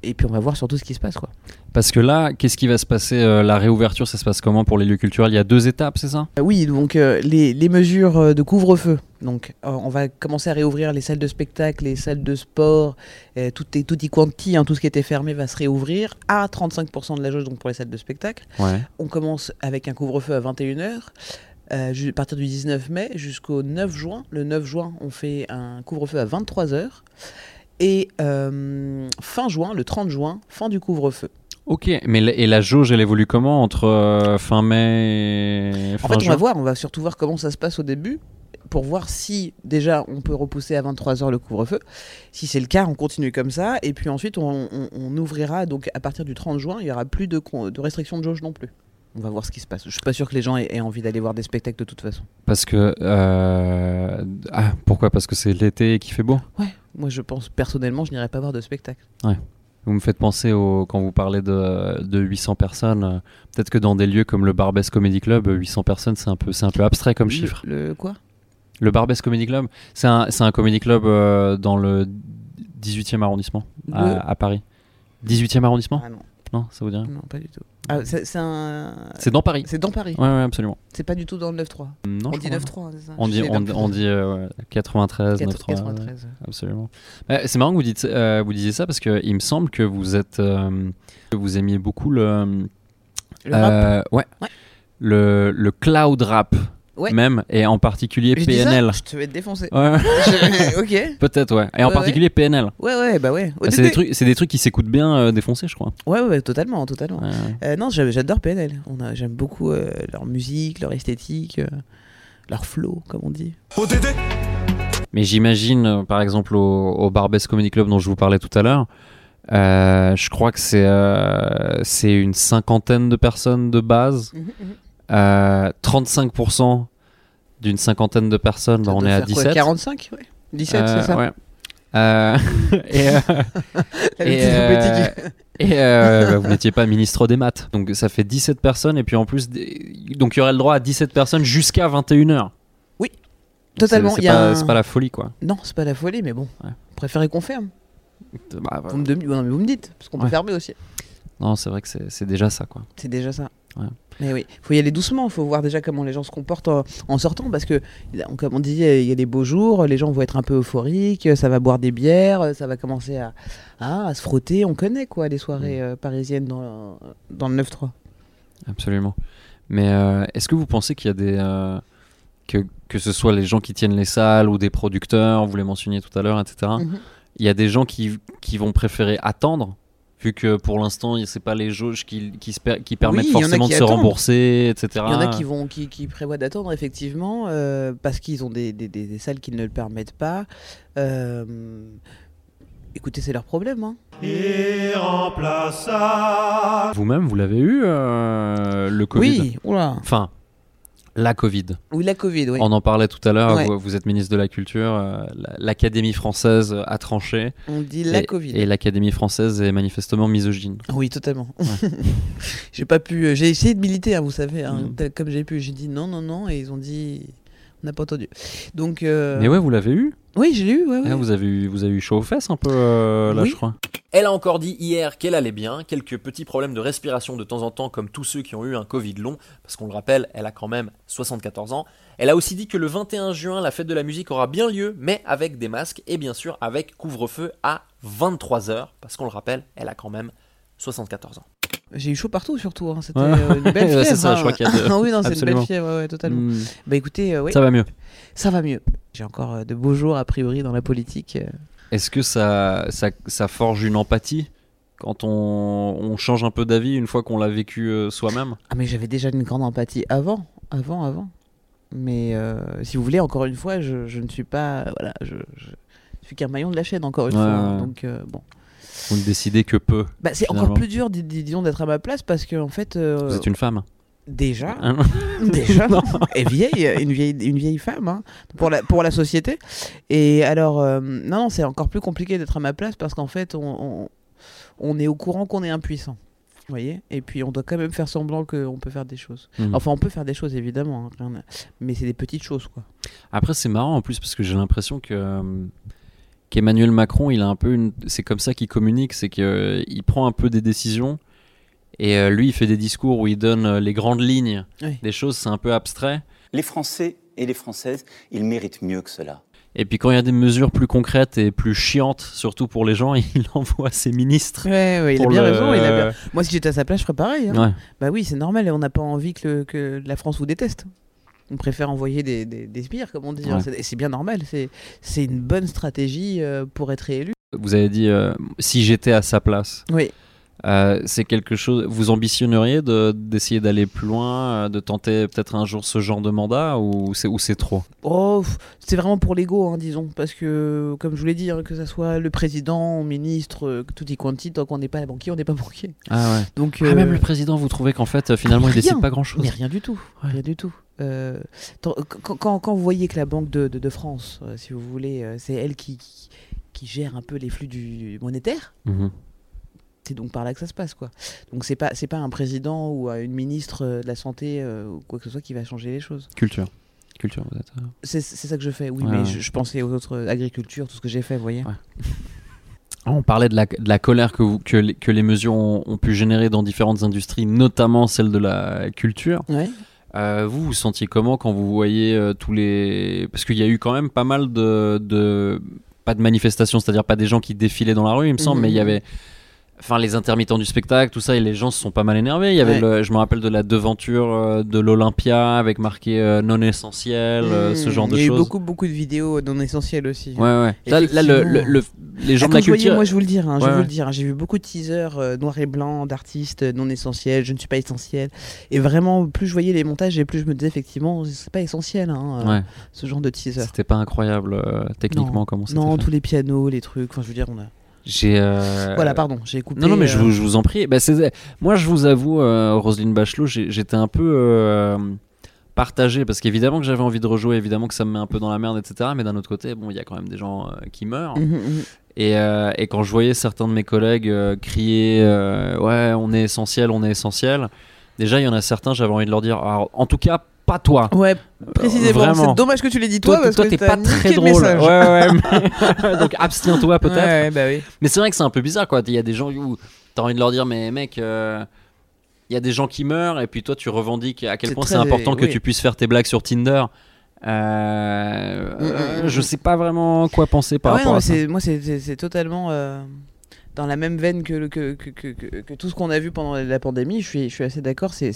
[SPEAKER 3] Et puis on va voir surtout ce qui se passe, quoi.
[SPEAKER 2] Parce que là, qu'est-ce qui va se passer euh, La réouverture, ça se passe comment pour les lieux culturels? Il y a deux étapes, c'est ça?
[SPEAKER 3] Euh, Oui, donc euh, les, les mesures de couvre-feu. Donc, euh, on va commencer à réouvrir les salles de spectacle, les salles de sport, euh, tout, est, tout y quanti, hein, tout ce qui était fermé va se réouvrir à 35% de la jauge donc pour les salles de spectacle.
[SPEAKER 2] Ouais.
[SPEAKER 3] On commence avec un couvre-feu à 21h. euh, ju- à partir du 19 mai jusqu'au 9 juin. Le 9 juin, on fait un couvre-feu à 23h. Et euh, fin juin, le 30 juin, fin du couvre-feu.
[SPEAKER 2] Ok, mais la- et la jauge, elle évolue comment entre euh, fin mai et
[SPEAKER 3] En
[SPEAKER 2] fin
[SPEAKER 3] fait, on va voir, on va surtout voir comment ça se passe au début pour voir si déjà on peut repousser à 23h le couvre-feu. Si c'est le cas, on continue comme ça et puis ensuite on, on- on ouvrira donc à partir du 30 juin, il y aura plus de, de restrictions de jauge non plus. On va voir ce qui se passe. Je suis pas sûr que les gens aient, aient envie d'aller voir des spectacles de toute façon.
[SPEAKER 2] Parce que. euh, Ah, pourquoi? Parce que c'est l'été et qu'il fait beau?
[SPEAKER 3] Ouais, moi je pense personnellement, je n'irai pas voir de spectacle.
[SPEAKER 2] Vous me faites penser au, quand vous parlez de, de 800 personnes. euh, Peut-être que dans des lieux comme le Barbès Comedy Club, euh, 800 personnes, c'est un, peu- c'est un peu abstrait comme chiffre.
[SPEAKER 3] Le, quoi?
[SPEAKER 2] Le Barbès Comedy Club, c'est un, c'est un comedy club euh, dans le 18e arrondissement à,
[SPEAKER 3] Le-
[SPEAKER 2] à Paris. 18e arrondissement?
[SPEAKER 3] Ah non,
[SPEAKER 2] Non, ça vous dit rien
[SPEAKER 3] non, pas du tout. Ah, c'est c'est un.
[SPEAKER 2] C'est dans Paris.
[SPEAKER 3] C'est dans Paris.
[SPEAKER 2] Ouais, ouais, absolument.
[SPEAKER 3] C'est pas du tout dans le 9-3.
[SPEAKER 2] Non,
[SPEAKER 3] on
[SPEAKER 2] je
[SPEAKER 3] dit
[SPEAKER 2] crois
[SPEAKER 3] 9-3, c'est ça
[SPEAKER 2] On dit, on, dit euh, ouais, 93,
[SPEAKER 3] 4-
[SPEAKER 2] 93. ouais.
[SPEAKER 3] 93.
[SPEAKER 2] Absolument. Euh, c'est marrant que vous, dites, euh, vous disiez ça parce que il me semble que vous êtes, euh, que vous aimiez beaucoup le,
[SPEAKER 3] Le rap
[SPEAKER 2] euh, ouais,
[SPEAKER 3] Ouais.
[SPEAKER 2] le, le cloud rap
[SPEAKER 3] Ouais.
[SPEAKER 2] même et en particulier
[SPEAKER 3] Je dis ça,
[SPEAKER 2] PNL.
[SPEAKER 3] Je te vais te défoncer.
[SPEAKER 2] Ouais,
[SPEAKER 3] Je- ok.
[SPEAKER 2] peut-être ouais. Et en
[SPEAKER 3] Ouais,
[SPEAKER 2] particulier PNL.
[SPEAKER 3] Ouais, ouais, bah ouais. Au
[SPEAKER 2] Ah, c'est des trucs, c'est des trucs qui s'écoutent bien euh, défoncés, je crois.
[SPEAKER 3] Ouais, ouais, ouais, totalement, totalement. Euh, non, j'a- j'adore PNL. On a- J'aime beaucoup euh, leur musique, leur esthétique, euh, leur flow, comme on dit.
[SPEAKER 2] Mais j'imagine, euh, par exemple, au, au Barbès Comedy Club dont je vous parlais tout à l'heure, euh, je crois que c'est euh, c'est une cinquantaine de personnes de base. Euh, 35% d'une cinquantaine de personnes, bah, on est à
[SPEAKER 3] faire quoi,
[SPEAKER 2] 17.
[SPEAKER 3] 45, ouais. 17,
[SPEAKER 2] Euh,
[SPEAKER 3] c'est ça
[SPEAKER 2] ouais. Euh, et euh, et, euh, euh, bah, vous n'étiez pas ministre des maths. Donc ça fait 17 personnes. Et puis en plus, donc il y aurait le droit à 17 personnes jusqu'à 21h.
[SPEAKER 3] Totalement.
[SPEAKER 2] C'est pas,
[SPEAKER 3] un-
[SPEAKER 2] c'est pas la folie, quoi.
[SPEAKER 3] Non, c'est pas la folie, mais bon.
[SPEAKER 2] Ouais.
[SPEAKER 3] Préférez qu'on ferme.
[SPEAKER 2] Bah,
[SPEAKER 3] Vous me, demi- non, mais vous me dites, parce qu'on peut fermer aussi.
[SPEAKER 2] non, c'est vrai que c'est c'est déjà ça, quoi.
[SPEAKER 3] C'est déjà ça.
[SPEAKER 2] Ouais.
[SPEAKER 3] Mais oui, faut y aller doucement, faut voir déjà comment les gens se comportent en, en sortant, parce que, comme on disait, il y a des beaux jours, les gens vont être un peu euphoriques, ça va boire des bières, ça va commencer à, à, à se frotter, on connaît quoi les soirées euh, parisiennes dans, dans le 9-3.
[SPEAKER 2] Absolument. Mais euh, est-ce que vous pensez qu'il y a des. euh, que, que ce soit les gens qui tiennent les salles ou des producteurs, vous les mentionniez tout à l'heure, etc.
[SPEAKER 3] Mhm.
[SPEAKER 2] Il y a des gens qui, qui vont préférer attendre Vu que pour l'instant, c'est pas les jauges qui, qui, se per- qui permettent forcément
[SPEAKER 3] qui
[SPEAKER 2] de se rembourser, etc.
[SPEAKER 3] Il y en a qui vont, qui, qui prévoient d'attendre effectivement euh, parce qu'ils ont des, des, des- des salles qui ne le permettent pas. Euh, écoutez, c'est leur problème. Hein.
[SPEAKER 1] Irremplaçable.
[SPEAKER 2] Vous-même, vous l'avez eu, euh, le Covid?
[SPEAKER 3] Oui, oula.
[SPEAKER 2] Enfin, la Covid.
[SPEAKER 3] Oui, la Covid, oui.
[SPEAKER 2] On en parlait tout à l'heure,
[SPEAKER 3] Ouais.
[SPEAKER 2] vous, vous êtes ministre de la Culture, euh, la- l'Académie française a tranché.
[SPEAKER 3] On dit la
[SPEAKER 2] et,
[SPEAKER 3] Covid.
[SPEAKER 2] Et l'Académie française est manifestement misogyne.
[SPEAKER 3] Oui, totalement. j'ai pas pu. euh, J'ai essayé de militer, hein, vous savez, hein,
[SPEAKER 2] Mm.
[SPEAKER 3] comme j'ai pu. J'ai dit non, non, non, et ils ont dit. On n'a pas entendu. Donc. euh,
[SPEAKER 2] Mais ouais, vous l'avez eu
[SPEAKER 3] Oui, j'ai eu, ouais, ouais.
[SPEAKER 2] Ah, vous, avez eu vous avez eu chaud aux fesses un peu, euh, là,
[SPEAKER 3] Oui.
[SPEAKER 2] je crois.
[SPEAKER 6] Elle a encore dit hier qu'elle allait bien, quelques petits problèmes de respiration de temps en temps comme tous ceux qui ont eu un Covid long, parce qu'on le rappelle, elle a quand même 74 ans. Elle a aussi dit que le 21 juin, la fête de la musique aura bien lieu, mais avec des masques et bien sûr avec couvre-feu à 23h, parce qu'on le rappelle, elle a quand même 74 ans.
[SPEAKER 3] J'ai eu chaud partout, surtout. hein. C'était
[SPEAKER 2] Ouais.
[SPEAKER 3] euh, une belle fièvre.
[SPEAKER 2] c'est ça, je
[SPEAKER 3] hein.
[SPEAKER 2] crois qu'il y a de-
[SPEAKER 3] Ah oui, non, c'est une belle fièvre, ouais, totalement.
[SPEAKER 2] Hmm,
[SPEAKER 3] Bah écoutez, euh, oui,
[SPEAKER 2] Ça va mieux.
[SPEAKER 3] ça va mieux. J'ai encore euh, de beaux jours, a priori, dans la politique.
[SPEAKER 2] Est-ce que ça, ça, ça forge une empathie quand on, on change un peu d'avis une fois qu'on l'a vécu euh, soi-même?
[SPEAKER 3] Ah, mais j'avais déjà une grande empathie avant, avant, avant. Mais euh, si vous voulez, encore une fois, je, je ne suis pas. Voilà, je, je suis qu'un maillon de la chaîne, encore une
[SPEAKER 2] Ouais,
[SPEAKER 3] fois. hein. Donc, bon.
[SPEAKER 2] Vous ne décidez que peu.
[SPEAKER 3] Bah, c'est encore plus dur, dis- dis- disons, d'être à ma place parce que, en fait. euh,
[SPEAKER 2] Vous êtes une femme.
[SPEAKER 3] Déjà,
[SPEAKER 2] Hein
[SPEAKER 3] déjà, et vieille, une vieille, une vieille femme hein, pour la pour la société. Et alors, euh, non, non, c'est encore plus compliqué d'être à ma place parce qu'en fait, on, on, on est au courant qu'on est impuissant. Vous voyez Et puis on doit quand même faire semblant qu'on peut faire des choses.
[SPEAKER 2] Mhm.
[SPEAKER 3] Enfin, on peut faire des choses évidemment, hein, mais c'est des petites choses quoi.
[SPEAKER 2] Après, c'est marrant en plus parce que j'ai l'impression que euh, qu'Emmanuel Macron, il a un peu une. C'est comme ça qu'il communique, c'est qu'il prend un peu des décisions et euh, lui, il fait des discours où il donne euh, les grandes lignes
[SPEAKER 3] Oui.
[SPEAKER 2] des choses, c'est un peu abstrait.
[SPEAKER 7] Les Français et les Françaises, ils méritent mieux que cela.
[SPEAKER 2] Et puis quand il y a des mesures plus concrètes et plus chiantes, surtout pour les gens, il envoie ses ministres.
[SPEAKER 3] Ouais, ouais, il a bien
[SPEAKER 2] le-
[SPEAKER 3] raison. il a bien- Moi, si j'étais à sa place, je ferais pareil. hein.
[SPEAKER 2] Ouais.
[SPEAKER 3] Bah oui, c'est normal. et On n'a pas envie que, le- que la France vous déteste. On préfère envoyer des, des, des sbires, comme on dit. hein.
[SPEAKER 2] Ouais.
[SPEAKER 3] C'est- Et c'est bien normal. C'est une bonne stratégie euh, pour être réélu.
[SPEAKER 2] Vous avez dit euh, si j'étais à sa place.
[SPEAKER 3] Oui.
[SPEAKER 2] Euh, c'est quelque chose. Vous ambitionneriez de- d'essayer d'aller plus loin, de tenter peut-être un jour ce genre de mandat ou c'est ou c'est trop?
[SPEAKER 3] Oh, c'est vraiment pour l'ego, hein, disons. Parce que, comme je vous l'ai dit, hein, que ce soit le président, le ministre, tout y quanti, tant qu'on n'est pas banquier, on n'est pas banquier.
[SPEAKER 2] Ah ouais.
[SPEAKER 3] Donc,
[SPEAKER 2] Ah, même le président, vous trouvez qu'en fait, finalement, il
[SPEAKER 3] rien.
[SPEAKER 2] décide pas grand-chose
[SPEAKER 3] Mais rien du tout, rien du tout. Euh, quand, vous voyez que la Banque de, de- de France, euh, si vous voulez, euh, c'est elle qui, qui, qui gère un peu les flux du monétaire,
[SPEAKER 2] Mhm.
[SPEAKER 3] c'est donc par là que ça se passe, quoi. Donc c'est pas pas un président ou une ministre de la santé ou quoi que ce soit qui va changer les choses.
[SPEAKER 2] Culture. Culture, vous êtes.
[SPEAKER 3] C'est ça que je fais, oui,
[SPEAKER 2] Ouais,
[SPEAKER 3] mais
[SPEAKER 2] ouais.
[SPEAKER 3] Je, je pensais aux autres agricultures, tout ce que j'ai fait, vous voyez.
[SPEAKER 2] Ouais. On parlait de la, de la colère que, vous- que, les, que les mesures ont, ont pu générer dans différentes industries, notamment celle de la culture.
[SPEAKER 3] Ouais.
[SPEAKER 2] Euh, vous, vous sentiez comment quand vous voyez euh, tous les... Parce qu'il y a eu quand même pas mal de... de... Pas de manifestations, c'est-à-dire pas des gens qui défilaient dans la rue, il me semble,
[SPEAKER 3] Mhm.
[SPEAKER 2] mais il y avait... Enfin, les intermittents du spectacle, tout ça, et les gens se sont pas mal énervés. Il y avait,
[SPEAKER 3] Ouais.
[SPEAKER 2] le- je me rappelle de la devanture euh, de l'Olympia avec marqué euh, non essentiel, euh, ce
[SPEAKER 3] Mmh,
[SPEAKER 2] genre de
[SPEAKER 3] Il y a eu
[SPEAKER 2] choses.
[SPEAKER 3] beaucoup, beaucoup de vidéos non essentielles aussi.
[SPEAKER 2] Ouais, ouais. Là, là, le, le- le- les gens
[SPEAKER 3] Ah,
[SPEAKER 2] de la
[SPEAKER 3] je
[SPEAKER 2] culture.
[SPEAKER 3] moi je vous le dire, hein, je
[SPEAKER 2] Ouais,
[SPEAKER 3] vais vous le dire, hein, j'ai vu beaucoup de teasers noir et blanc d'artistes non essentiels, je ne suis pas essentiel. Et vraiment, plus je voyais les montages et plus je me disais effectivement, c'est pas essentiel hein,
[SPEAKER 2] Ouais.
[SPEAKER 3] ce genre de teaser.
[SPEAKER 2] C'était pas incroyable techniquement
[SPEAKER 3] Non.
[SPEAKER 2] comment c'était
[SPEAKER 3] Non,
[SPEAKER 2] fait.
[SPEAKER 3] tous les pianos, les trucs, enfin je veux dire, on a.
[SPEAKER 2] J'ai. euh,
[SPEAKER 3] Voilà, pardon, j'ai coupé.
[SPEAKER 2] Non, non, mais je
[SPEAKER 3] euh,
[SPEAKER 2] vous, je vous en prie. Bah, moi, je vous avoue, euh, Roselyne Bachelot, j'étais un peu euh, partagé parce qu'évidemment que j'avais envie de rejouer, évidemment que ça me met un peu dans la merde, etc. Mais d'un autre côté, bon, il y a quand même des gens qui meurent.
[SPEAKER 3] mhm.
[SPEAKER 2] Et, euh, et quand je voyais certains de mes collègues crier Ouais, on est essentiel, on est essentiel, déjà, il y en a certains, j'avais envie de leur dire Alors, En tout cas, pas toi.
[SPEAKER 3] Ouais, précisément.
[SPEAKER 2] vraiment.
[SPEAKER 3] C'est dommage que tu l'aies dit toi,
[SPEAKER 2] Toi,
[SPEAKER 3] parce
[SPEAKER 2] toi,
[SPEAKER 3] que
[SPEAKER 2] t'es pas très
[SPEAKER 3] le
[SPEAKER 2] drôle. Ouais, ouais, mais- Donc abstiens-toi peut-être.
[SPEAKER 3] Ouais, ouais, bah oui.
[SPEAKER 2] Mais c'est vrai que c'est un peu bizarre quoi. Il y a des gens où t'as envie de leur dire mais mec, euh, il y a des gens qui meurent et puis toi tu revendiques à quel point c'est important que
[SPEAKER 3] oui.
[SPEAKER 2] tu puisses faire tes blagues sur Tinder. Euh,
[SPEAKER 3] Mm, mm,
[SPEAKER 2] euh,
[SPEAKER 3] mm.
[SPEAKER 2] je sais pas vraiment quoi penser par
[SPEAKER 3] Ah ouais,
[SPEAKER 2] rapport
[SPEAKER 3] non,
[SPEAKER 2] à ça.
[SPEAKER 3] Moi, c'est- totalement euh, dans la même veine que, le- que, que, que, que- que tout ce qu'on a vu pendant la pandémie. Je suis, je suis assez d'accord. C'est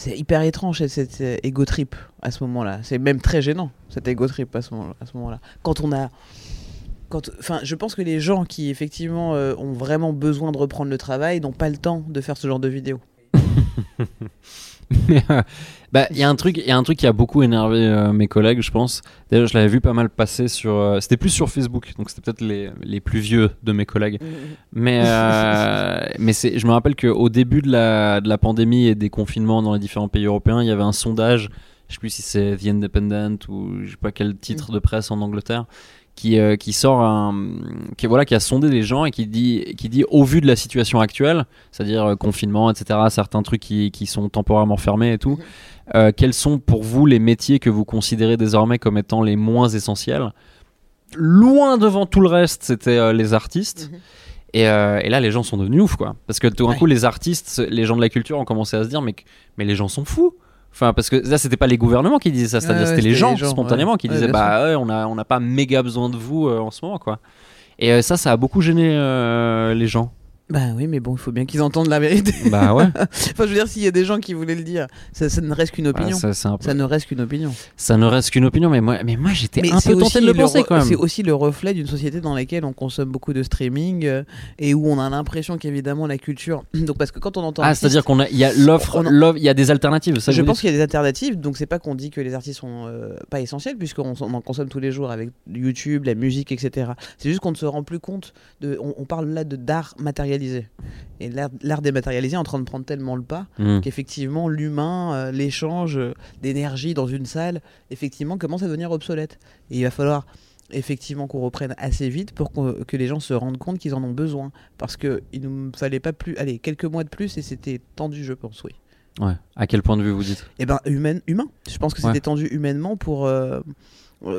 [SPEAKER 3] c'est- hyper étrange cette, euh, ego trip à ce moment-là. C'est même très gênant cette ego trip à ce moment- à ce moment-là. Quand on a quand, enfin, je pense que les gens qui effectivement euh, ont vraiment besoin de reprendre le travail n'ont pas le temps de faire ce genre de vidéo.
[SPEAKER 2] Mais, euh, bah, il y a un truc, il y a un truc qui a beaucoup énervé euh, mes collègues, je pense. D'ailleurs, je l'avais vu pas mal passer sur. euh, c'était plus sur Facebook, donc c'était peut-être les, les plus vieux de mes collègues. Mais, euh, mais c'est, je me rappelle qu'au début de la, de la pandémie et des confinements dans les différents pays européens, il y avait un sondage. Je sais plus si c'est The Independent ou je sais pas quel titre de presse en Angleterre. Qui, qui sort un, qui voilà qui a sondé les gens et qui dit qui dit au vu de la situation actuelle c'est-à-dire confinement etc certains trucs qui, qui sont temporairement fermés et tout euh, quels sont pour vous les métiers que vous considérez désormais comme étant les moins essentiels? Loin devant tout le reste, c'était euh, les artistes.
[SPEAKER 3] Mhm.
[SPEAKER 2] Et, euh, et là, les gens sont devenus ouf, quoi. Parce que tout d'un
[SPEAKER 3] Ouais.
[SPEAKER 2] coup, les artistes, les gens de la culture ont commencé à se dire, mais, mais les gens sont fous. Enfin, parce que là, c'était pas les gouvernements qui disaient ça, c'est-à-dire
[SPEAKER 3] Ouais,
[SPEAKER 2] c'était les gens
[SPEAKER 3] les gens,
[SPEAKER 2] spontanément
[SPEAKER 3] ouais.
[SPEAKER 2] qui disaient, bah ouais, on a, on n'a pas méga besoin de vous en ce moment, quoi. Et ça, ça a beaucoup gêné les gens.
[SPEAKER 3] Bah oui, mais bon, il faut bien qu'ils entendent la vérité.
[SPEAKER 2] bah ouais.
[SPEAKER 3] enfin, je veux dire, s'il y a des gens qui voulaient le dire, ça, ça ne reste qu'une
[SPEAKER 2] Ouais,
[SPEAKER 3] opinion.
[SPEAKER 2] ça, peu-
[SPEAKER 3] ne reste qu'une opinion.
[SPEAKER 2] ça ne reste qu'une opinion, mais moi, mais moi j'étais un peu tenté de le
[SPEAKER 3] le
[SPEAKER 2] penser quand même.
[SPEAKER 3] C'est aussi le reflet d'une société dans laquelle on consomme beaucoup de streaming euh, et où on a l'impression qu'évidemment la culture. Donc parce que quand on entend
[SPEAKER 2] Ah, c'est-à-dire qu'on a, il y a l'offre,
[SPEAKER 3] en-
[SPEAKER 2] il y a des alternatives. ça
[SPEAKER 3] je pense qu'il y a des alternatives, donc c'est pas qu'on dit que les artistes sont euh, pas essentiels, puisqu'on on en consomme tous les jours avec YouTube, la musique, etc. C'est juste qu'on ne se rend plus compte de. On, on parle là de d'art Et l'art dématérialisé est en train de prendre tellement le pas
[SPEAKER 2] Hmm.
[SPEAKER 3] qu'effectivement l'humain, euh, l'échange euh, d'énergie dans une salle, effectivement commence à devenir obsolète. Et il va falloir effectivement qu'on reprenne assez vite pour que les gens se rendent compte qu'ils en ont besoin. Parce qu'il ne fallait pas plus, allez, quelques mois de plus et c'était tendu, je pense, oui.
[SPEAKER 2] Ouais. À quel point de vue vous dites?
[SPEAKER 3] Eh ben, humain, humain. Je pense que
[SPEAKER 2] Ouais.
[SPEAKER 3] c'était tendu humainement pour, euh,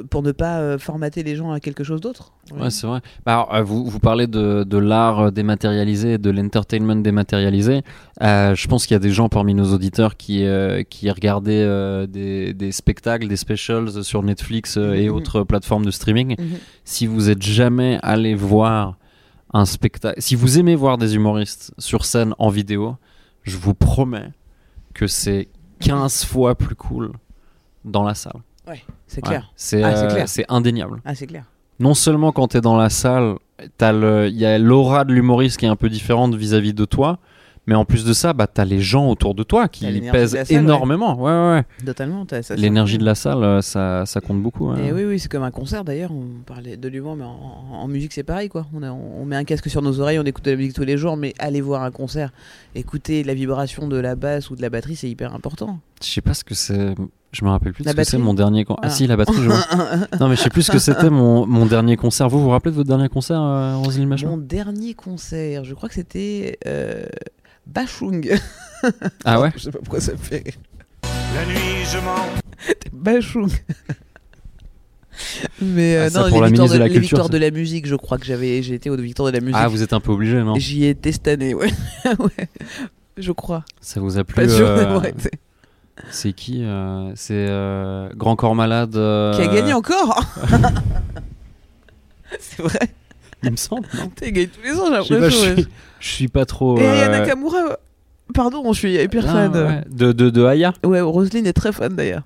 [SPEAKER 3] pour ne pas euh, formater les gens à quelque chose d'autre.
[SPEAKER 2] Ouais, c'est vrai. Bah, alors, euh, vous, vous parlez de, de l'art euh, dématérialisé, de l'entertainment dématérialisé. Euh, je pense qu'il y a des gens parmi nos auditeurs qui, euh, qui regardaient euh, des, des spectacles, des specials sur Netflix euh, et
[SPEAKER 3] Mhm.
[SPEAKER 2] autres plateformes de streaming.
[SPEAKER 3] Mhm.
[SPEAKER 2] Si vous êtes jamais allé voir un spectacle, si vous aimez voir des humoristes sur scène en vidéo, je vous promets que c'est 15 fois plus cool dans la salle.
[SPEAKER 3] C'est
[SPEAKER 2] Ouais. C'est
[SPEAKER 3] Ah,
[SPEAKER 2] euh,
[SPEAKER 3] clair.
[SPEAKER 2] c'est indéniable
[SPEAKER 3] Ah, c'est clair.
[SPEAKER 2] non seulement quand tu es dans la salle, t'as le- il y a l'aura de l'humoriste qui est un peu différente vis-à-vis de toi, mais en plus de ça, bah, tu as les gens autour de toi qui
[SPEAKER 3] T'as
[SPEAKER 2] pèsent
[SPEAKER 3] salle,
[SPEAKER 2] énormément. Ouais, ouais, ouais.
[SPEAKER 3] Totalement. t'as-
[SPEAKER 2] L'énergie de la salle, euh, ça, ça compte beaucoup.
[SPEAKER 3] Et oui, oui, c'est comme un concert d'ailleurs. On parlait de l'humour, mais en, en- en musique c'est pareil quoi. On, a- on met un casque sur nos oreilles, on écoute de la musique tous les jours, mais aller voir un concert, écouter la vibration de la basse ou de la batterie, c'est hyper important.
[SPEAKER 2] Je sais pas ce que c'est. Je me rappelle plus de
[SPEAKER 3] La
[SPEAKER 2] ce que c'est mon dernier concert. Ah.
[SPEAKER 3] Ah.
[SPEAKER 2] si, la batterie, je vois. Non, mais je sais plus ce que c'était mon, mon dernier concert. Vous vous rappelez de votre dernier concert, euh, Roselyne Machin
[SPEAKER 3] Mon dernier concert, je crois que c'était euh, Bachung.
[SPEAKER 2] Ah ouais
[SPEAKER 3] Je sais pas pourquoi ça me fait rire.
[SPEAKER 1] La nuit, je mens.
[SPEAKER 3] C'était Bachung. Mais euh,
[SPEAKER 2] Ah, ça
[SPEAKER 3] non,
[SPEAKER 2] pour
[SPEAKER 3] les
[SPEAKER 2] la
[SPEAKER 3] victoires,
[SPEAKER 2] de
[SPEAKER 3] de,
[SPEAKER 2] la
[SPEAKER 3] les
[SPEAKER 2] Culture,
[SPEAKER 3] victoires de la musique, je crois que j'avais, j'ai été aux victoires de la musique.
[SPEAKER 2] Ah, vous êtes un peu obligé, non?
[SPEAKER 3] J'y étais cette année, ouais. ouais. Je crois.
[SPEAKER 2] Ça vous a plu
[SPEAKER 3] Pas sûr
[SPEAKER 2] euh,
[SPEAKER 3] été.
[SPEAKER 2] C'est qui euh, C'est euh, Grand Corps Malade. euh,
[SPEAKER 3] Qui a gagné encore C'est vrai.
[SPEAKER 2] Il me semble,
[SPEAKER 3] T'as gagné tous les ans, j'ai l'impression.
[SPEAKER 2] je suis, je suis pas trop.
[SPEAKER 3] Et Nakamura, pardon, je suis hyper
[SPEAKER 2] ah,
[SPEAKER 3] fan.
[SPEAKER 2] ouais. De, de, de Aya?
[SPEAKER 3] Ouais, Roselyne est très fan d'ailleurs.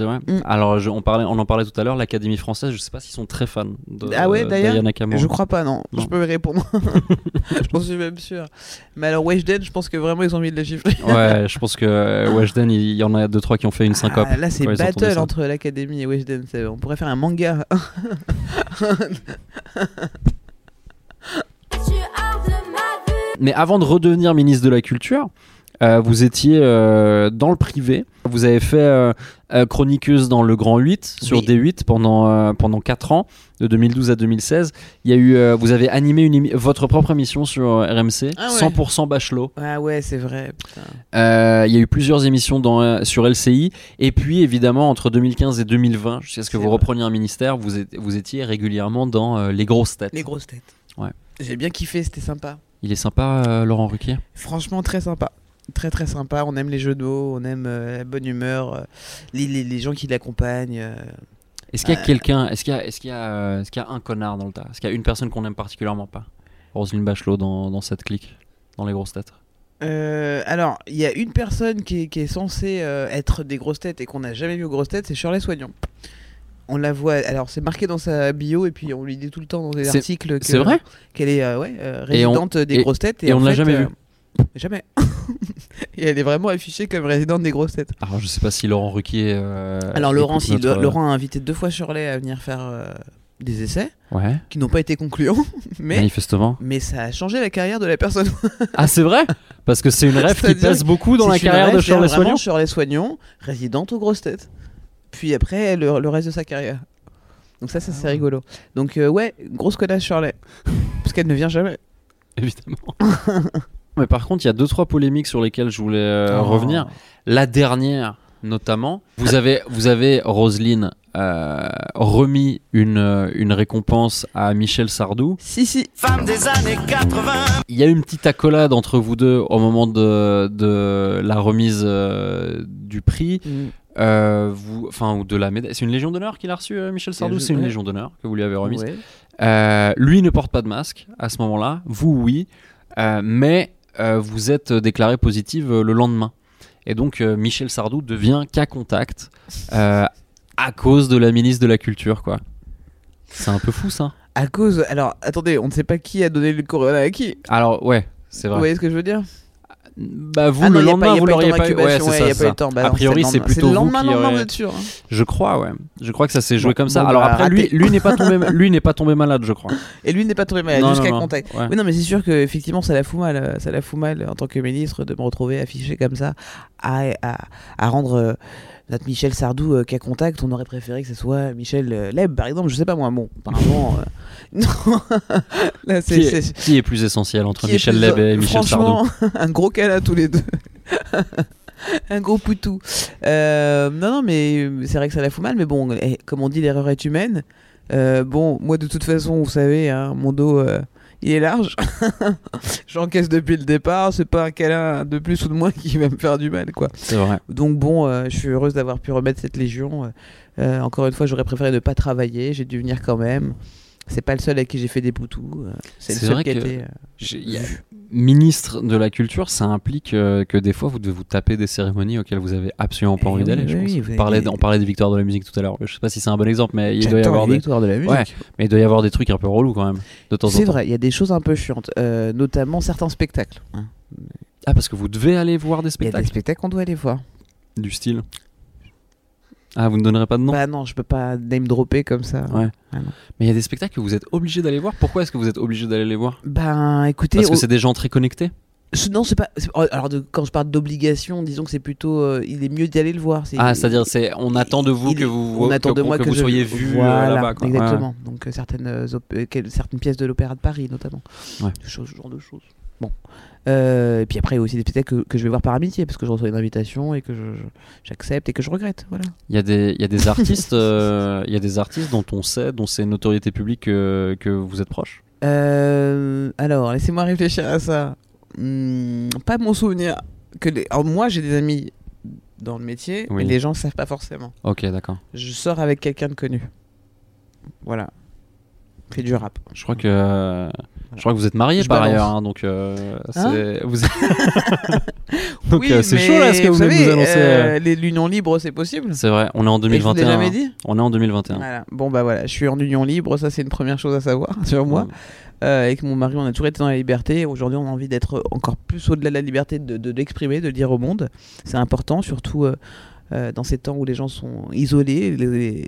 [SPEAKER 2] C'est vrai.
[SPEAKER 3] Mm.
[SPEAKER 2] Alors, je- on, parlait, on en parlait tout à l'heure, l'Académie française, je sais pas s'ils sont très fans de
[SPEAKER 3] Ah ouais, d'ailleurs. Je crois pas, non.
[SPEAKER 2] Non.
[SPEAKER 3] Je peux répondre. J'en suis même sûr. Mais alors, Weshden, je pense que vraiment ils ont envie de la chiffrer.
[SPEAKER 2] Ouais, je pense que euh, Weshden, il y en a deux trois qui ont fait une syncope.
[SPEAKER 3] Ah, là, c'est battle entre l'Académie et Weshden. On pourrait faire un manga.
[SPEAKER 2] Mais avant de redevenir ministre de la Culture, euh, vous étiez euh, dans le privé. Vous avez fait euh, chroniqueuse dans Le Grand 8 sur
[SPEAKER 3] Oui.
[SPEAKER 2] D8 pendant, pendant 4 ans, de 2012 à 2016. Il y a eu, vous avez animé une votre propre émission sur RMC,
[SPEAKER 3] Ah ouais.
[SPEAKER 2] 100% Bachelot.
[SPEAKER 3] ah ouais, c'est vrai.
[SPEAKER 2] il y a eu plusieurs émissions dans, sur LCI. Et puis, évidemment, entre 2015 et 2020, jusqu'à ce que vous
[SPEAKER 3] vrai.
[SPEAKER 2] repreniez un ministère, vous, vous étiez régulièrement dans Les Grosses Têtes.
[SPEAKER 3] Les grosses têtes.
[SPEAKER 2] Ouais.
[SPEAKER 3] J'ai bien kiffé, c'était sympa.
[SPEAKER 2] Il est sympa, euh, Laurent Ruquier?
[SPEAKER 3] Franchement, très sympa. Très très sympa. On aime les jeux de mots, on aime euh, la bonne humeur, euh, les, les- les gens qui l'accompagnent. euh.
[SPEAKER 2] Est-ce qu'il y a quelqu'un, est-ce qu'il y a, est-ce qu'il y a, est-ce qu'il y a un connard dans le tas? Est-ce qu'il y a une personne qu'on aime particulièrement pas? Roselyne Bachelot dans, dans cette clique, dans les grosses têtes.
[SPEAKER 3] Alors, il y a une personne qui est, qui est censée être des grosses têtes et qu'on n'a jamais vu aux grosses têtes, c'est Shirley Soignon. On la voit. Alors, c'est marqué dans sa bio et puis on lui dit tout le temps dans des articles que-
[SPEAKER 2] C'est vrai?
[SPEAKER 3] qu'elle est ouais,
[SPEAKER 2] Et on-
[SPEAKER 3] résidente des
[SPEAKER 2] et-
[SPEAKER 3] grosses têtes.
[SPEAKER 2] et
[SPEAKER 3] en
[SPEAKER 2] on ne l'a jamais vue.
[SPEAKER 3] Jamais. et elle est vraiment affichée comme résidente des grosses têtes.
[SPEAKER 2] Alors je sais pas si Laurent Ruquier. euh,
[SPEAKER 3] Alors, Laurent,
[SPEAKER 2] écoute
[SPEAKER 3] si
[SPEAKER 2] notre-
[SPEAKER 3] Lo- Laurent a invité deux fois Shirley à venir faire euh, des essais
[SPEAKER 2] Ouais.
[SPEAKER 3] qui n'ont pas été concluants, mais.
[SPEAKER 2] Manifestement.
[SPEAKER 3] Mais ça a changé la carrière de la personne.
[SPEAKER 2] Ah c'est vrai? Parce que c'est une rêve qui pèse beaucoup dans la
[SPEAKER 3] C'est
[SPEAKER 2] carrière de Shirley
[SPEAKER 3] c'est vraiment
[SPEAKER 2] Soignon.
[SPEAKER 3] Shirley Soignon, résidente aux grosses têtes. Puis après, le, le reste de sa carrière. Donc ça, ça
[SPEAKER 2] Ah
[SPEAKER 3] c'est rigolo. Donc euh, ouais, grosse connasse Shirley. Parce qu'elle ne vient jamais.
[SPEAKER 2] Évidemment. Mais par contre, il y a deux trois polémiques sur lesquelles je voulais euh,
[SPEAKER 3] Oh.
[SPEAKER 2] revenir. La dernière, notamment, vous avez vous avez Roselyne euh, remis une euh, une récompense à Michel Sardou.
[SPEAKER 3] Si, si.
[SPEAKER 1] Femme des années 80.
[SPEAKER 2] Il y a eu une petite accolade entre vous deux au moment de de la remise euh, du prix.
[SPEAKER 3] Mm.
[SPEAKER 2] Euh, vous, enfin, ou de la médaille. C'est une Légion d'honneur qu'il a reçue, euh, Michel Sardou? C'est une. Légion d'honneur que vous lui avez remise.
[SPEAKER 3] Ouais.
[SPEAKER 2] Euh, lui ne porte pas de masque à ce moment-là, vous oui, Euh, mais vous êtes déclaré positive euh, le lendemain. Et donc euh, Michel Sardou devient cas contact euh, à cause de la ministre de la Culture, quoi. C'est un peu fou ça.
[SPEAKER 3] À cause. Alors, attendez, on ne sait pas qui a donné le corona à qui.
[SPEAKER 2] Alors ouais, c'est
[SPEAKER 3] Vous
[SPEAKER 2] vrai.
[SPEAKER 3] voyez ce que je veux dire?
[SPEAKER 2] Bah vous
[SPEAKER 3] Ah non,
[SPEAKER 2] le lendemain
[SPEAKER 3] pas-
[SPEAKER 2] vous l'auriez pas eu. Ouais, c'est
[SPEAKER 3] ouais,
[SPEAKER 2] ça. ça.
[SPEAKER 3] Bah
[SPEAKER 2] a priori c'est plutôt
[SPEAKER 3] le
[SPEAKER 2] vous
[SPEAKER 3] lendemain,
[SPEAKER 2] qui
[SPEAKER 3] lendemain, vous êtes sûr.
[SPEAKER 2] Je crois ouais. Je crois que ça s'est joué
[SPEAKER 3] Bon,
[SPEAKER 2] comme ça.
[SPEAKER 3] bon,
[SPEAKER 2] Alors
[SPEAKER 3] bah,
[SPEAKER 2] après lui
[SPEAKER 3] raté.
[SPEAKER 2] lui n'est pas tombé lui n'est pas tombé malade je crois.
[SPEAKER 3] Et lui n'est pas tombé malade jusqu'à contact.
[SPEAKER 2] Ouais.
[SPEAKER 3] Oui, non, mais c'est sûr que effectivement, ça la fout mal. euh, Ça la fout mal en tant que ministre de me retrouver affiché comme ça à, à, à rendre euh, notre Michel Sardou euh, qu'à contact. On aurait préféré que ce soit Michel euh, Leb, par exemple. Je sais pas moi. Bon, apparemment, euh, non. Là, c'est
[SPEAKER 2] Qui est, qui est plus essentiel entre
[SPEAKER 3] qui
[SPEAKER 2] Michel
[SPEAKER 3] plus-
[SPEAKER 2] Leb et Michel Sardou
[SPEAKER 3] un gros câlin tous les deux. un gros poutou. Euh, non, non, mais c'est vrai que ça la fout mal. Mais bon, eh, comme on dit, l'erreur est humaine. Bon, moi, de toute façon, vous savez, hein, mon dos, il est large. J'encaisse depuis le départ. C'est pas un câlin de plus ou de moins qui va me faire du mal, quoi.
[SPEAKER 2] C'est vrai.
[SPEAKER 3] Donc bon, euh, je suis heureuse d'avoir pu remettre cette légion. Euh, euh, encore une fois, j'aurais préféré ne pas travailler. J'ai dû venir quand même. C'est pas le seul avec qui j'ai fait des poutous. euh, c'est le seul
[SPEAKER 2] vrai
[SPEAKER 3] qui a été.
[SPEAKER 2] Ministre de la culture, ça implique euh, que des fois vous devez vous taper des cérémonies auxquelles vous avez absolument pas
[SPEAKER 3] Eh
[SPEAKER 2] envie
[SPEAKER 3] oui,
[SPEAKER 2] d'aller.
[SPEAKER 3] oui,
[SPEAKER 2] je pense.
[SPEAKER 3] oui,
[SPEAKER 2] on, parlait,
[SPEAKER 3] avez-
[SPEAKER 2] on parlait des victoires de la musique tout à l'heure. Je sais pas si c'est un bon exemple, mais il doit y avoir des,
[SPEAKER 3] victoires de la musique.
[SPEAKER 2] Ouais, mais il doit y avoir des trucs un peu relous quand même de temps.
[SPEAKER 3] C'est vrai, il y a des choses un peu chiantes, euh, notamment certains spectacles. hein.
[SPEAKER 2] Ah parce que vous devez aller voir des
[SPEAKER 3] Il y a
[SPEAKER 2] spectacles
[SPEAKER 3] des spectacles qu'on doit aller voir.
[SPEAKER 2] du style. Ah vous ne donnerez pas de nom.
[SPEAKER 3] Bah non, je peux pas name dropper comme ça.
[SPEAKER 2] Ouais.
[SPEAKER 3] Ah.
[SPEAKER 2] Mais il y a des spectacles que vous êtes obligé d'aller voir. Pourquoi est-ce que vous êtes obligé d'aller les voir?
[SPEAKER 3] Ben écoutez,
[SPEAKER 2] Parce que
[SPEAKER 3] au-
[SPEAKER 2] c'est des gens très connectés.
[SPEAKER 3] non c'est pas. oh, Alors de- quand je parle d'obligation, disons que c'est plutôt, euh, il est mieux d'y aller le voir.
[SPEAKER 2] Ah c'est-à-dire c'est on attend de vous
[SPEAKER 3] il-
[SPEAKER 2] que vous
[SPEAKER 3] on attend de moi
[SPEAKER 2] que
[SPEAKER 3] que,
[SPEAKER 2] vous
[SPEAKER 3] je-
[SPEAKER 2] soyez vu euh,
[SPEAKER 3] Voilà,
[SPEAKER 2] là-bas. Ouais.
[SPEAKER 3] Exactement. Donc euh, certaines, certaines pièces de l'Opéra de Paris notamment.
[SPEAKER 2] Ouais.
[SPEAKER 3] Ce genre de choses. Bon. Euh, et puis après il y a aussi des spectacles que, que je vais voir par amitié parce que je reçois une invitation et que j'accepte et que je regrette. Voilà.
[SPEAKER 2] Il y a des, il y a des artistes, euh, il y a des artistes dont on sait, dont c'est une notoriété publique que, que vous êtes proche?
[SPEAKER 3] Euh, alors, laissez-moi réfléchir à ça. Hmm, pas mon souvenir. Que les... alors, moi, j'ai des amis dans le métier,
[SPEAKER 2] Oui.
[SPEAKER 3] mais les gens ne savent pas forcément.
[SPEAKER 2] Ok, d'accord.
[SPEAKER 3] Je sors avec quelqu'un de connu. Voilà. Fait du rap.
[SPEAKER 2] Je crois que, je crois que vous êtes marié par
[SPEAKER 3] balance.
[SPEAKER 2] ailleurs, hein, donc euh,
[SPEAKER 3] Hein
[SPEAKER 2] c'est, vous donc
[SPEAKER 3] Oui,
[SPEAKER 2] euh, c'est chaud là ce que vous,
[SPEAKER 3] savez,
[SPEAKER 2] nous
[SPEAKER 3] euh, les- L'union libre, c'est possible.
[SPEAKER 2] C'est vrai, on est en
[SPEAKER 3] Et je vous l'ai
[SPEAKER 2] 2021.
[SPEAKER 3] jamais dit
[SPEAKER 2] On est en 2021.
[SPEAKER 3] Voilà. Bon, bah voilà, je suis en union libre, ça c'est une première chose à savoir sur moi. Euh, avec mon mari, on a toujours été dans la liberté. Aujourd'hui, on a envie d'être encore plus au-delà de la liberté, de, de l'exprimer, de le dire au monde. C'est important, surtout euh, dans ces temps où les gens sont isolés,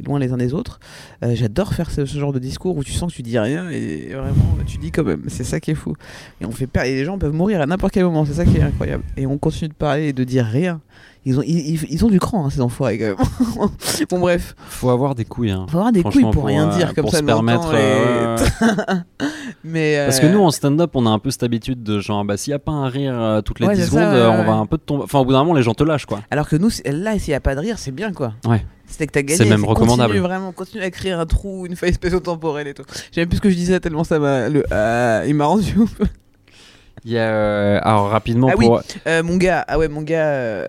[SPEAKER 3] loin les uns des autres. Euh, J'adore faire ce, genre de discours où tu sens que tu dis rien et vraiment tu dis quand même. C'est ça qui est fou. Et on fait peur. Et les gens peuvent mourir à n'importe quel moment. C'est ça qui est incroyable. Et on continue de parler et de dire rien. Ils ont, ils, ils- ont du cran, hein, ces enfoirés, quand même. bon, bref.
[SPEAKER 2] Faut avoir des couilles. Hein.
[SPEAKER 3] Faut avoir des couilles pour rien
[SPEAKER 2] euh,
[SPEAKER 3] dire comme
[SPEAKER 2] pour
[SPEAKER 3] ça
[SPEAKER 2] se permettre,
[SPEAKER 3] et-
[SPEAKER 2] euh,
[SPEAKER 3] Mais
[SPEAKER 2] Parce que
[SPEAKER 3] euh,
[SPEAKER 2] nous en stand-up, on a un peu cette habitude de genre, bah s'il y a pas un rire euh, toutes les
[SPEAKER 3] Ouais,
[SPEAKER 2] 10
[SPEAKER 3] c'est
[SPEAKER 2] secondes,
[SPEAKER 3] ça,
[SPEAKER 2] euh, on va un peu tomber. Enfin, au bout d'un moment, les gens te lâchent quoi.
[SPEAKER 3] Alors que nous, là, s'il n'y a pas de rire, c'est bien quoi.
[SPEAKER 2] Ouais.
[SPEAKER 3] C'est que t'as gagné.
[SPEAKER 2] C'est même recommandable.
[SPEAKER 3] Continue vraiment, continue à créer un trou, une faille spécio-temporelle et tout. J'aime plus ce que je disais tellement ça m'a. Euh, il m'a rendu ouf.
[SPEAKER 2] Il y a, euh, alors rapidement
[SPEAKER 3] Ah
[SPEAKER 2] pour.
[SPEAKER 3] Euh, mon gars, ah ouais, mon gars.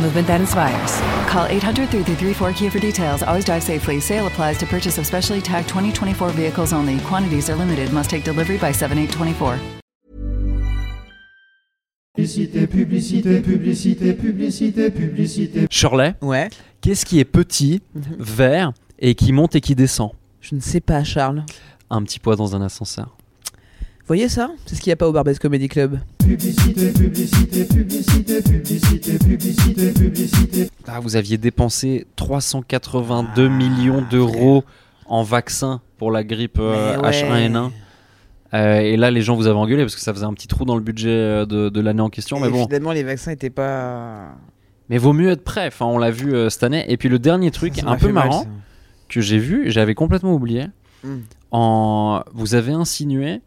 [SPEAKER 8] movement that inspires.
[SPEAKER 9] Call 800 334 Kia for details. Always drive safely. Sale applies to purchase of specially tagged 2024 vehicles only. Quantities are limited. Must take delivery by 7824.
[SPEAKER 1] Publicité, publicité, publicité, publicité, publicité.
[SPEAKER 2] Shirley,
[SPEAKER 3] Ouais.
[SPEAKER 2] qu'est-ce qui est petit, vert et qui monte et qui descend?
[SPEAKER 3] Je ne sais pas, Charles.
[SPEAKER 2] Un petit poids dans un ascenseur.
[SPEAKER 3] Vous voyez ça? C'est ce qu'il n'y a pas au Barbès Comedy Club.
[SPEAKER 1] Publicité, publicité, publicité, publicité, publicité, publicité.
[SPEAKER 2] Ah, vous aviez dépensé 382 millions d'euros en vaccins pour la grippe euh,
[SPEAKER 3] Mais ouais.
[SPEAKER 2] H1N1. Euh, et là, les gens vous avaient engueulé parce que ça faisait un petit trou dans le budget euh, de, de l'année en question. Mais bon,
[SPEAKER 3] Finalement, les vaccins n'étaient pas.
[SPEAKER 2] mais vaut mieux être prêt. Enfin, on l'a vu euh, cette année. Et puis le dernier truc,
[SPEAKER 3] Ça
[SPEAKER 2] un peu
[SPEAKER 3] mal,
[SPEAKER 2] marrant, que j'ai vu, j'avais complètement oublié.
[SPEAKER 3] Mm.
[SPEAKER 2] En, vous avez insinué,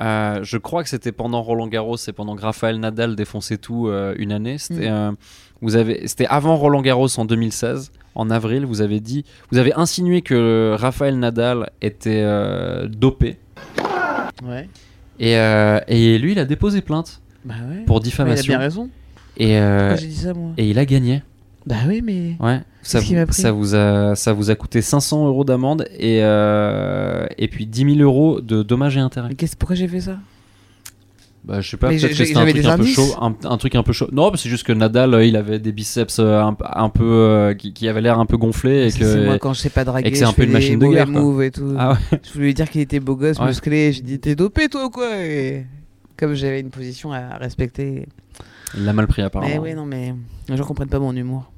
[SPEAKER 2] euh, je crois que c'était pendant Roland Garros et pendant que Raphaël Nadal défonçait tout euh, une année. C'était,
[SPEAKER 3] Mm.
[SPEAKER 2] euh, avant Roland Garros en 2016, en avril. Vous avez dit, vous avez insinué que Raphaël Nadal était euh, dopé
[SPEAKER 3] Ouais.
[SPEAKER 2] et, et lui, il a déposé plainte
[SPEAKER 3] Bah ouais.
[SPEAKER 2] pour
[SPEAKER 3] Ouais, il a
[SPEAKER 2] diffamation
[SPEAKER 3] bien raison.
[SPEAKER 2] et,
[SPEAKER 3] Pourquoi j'ai dit ça, moi?
[SPEAKER 2] et il a gagné.
[SPEAKER 3] Bah oui, mais.
[SPEAKER 2] Ouais, ça vous, ça, vous a, ça vous a coûté 500 euros d'amende et, euh, et puis 10 000 euros de dommages et intérêts.
[SPEAKER 3] qu'est-ce- pourquoi j'ai fait ça?
[SPEAKER 2] Bah, je sais pas, peut-être que c'était un truc un peu chaud. Un, un truc un peu chaud. Non, c'est juste que Nadal, euh, il avait des biceps euh, un, un peu. euh, qui, qui avaient l'air un peu gonflés et
[SPEAKER 3] C'est-
[SPEAKER 2] que.
[SPEAKER 3] c'est moi quand je sais pas draguer.
[SPEAKER 2] et que c'est un peu une machine de guerre, quoi.
[SPEAKER 3] et tout.
[SPEAKER 2] Ah ouais.
[SPEAKER 3] Je voulais lui dire qu'il était beau gosse,
[SPEAKER 2] Ouais.
[SPEAKER 3] musclé. J'ai dit t'es dopé toi ou quoi? Et comme j'avais une position à respecter.
[SPEAKER 2] Il l'a mal pris apparemment.
[SPEAKER 3] Mais oui, non, mais les gens comprennent pas mon humour.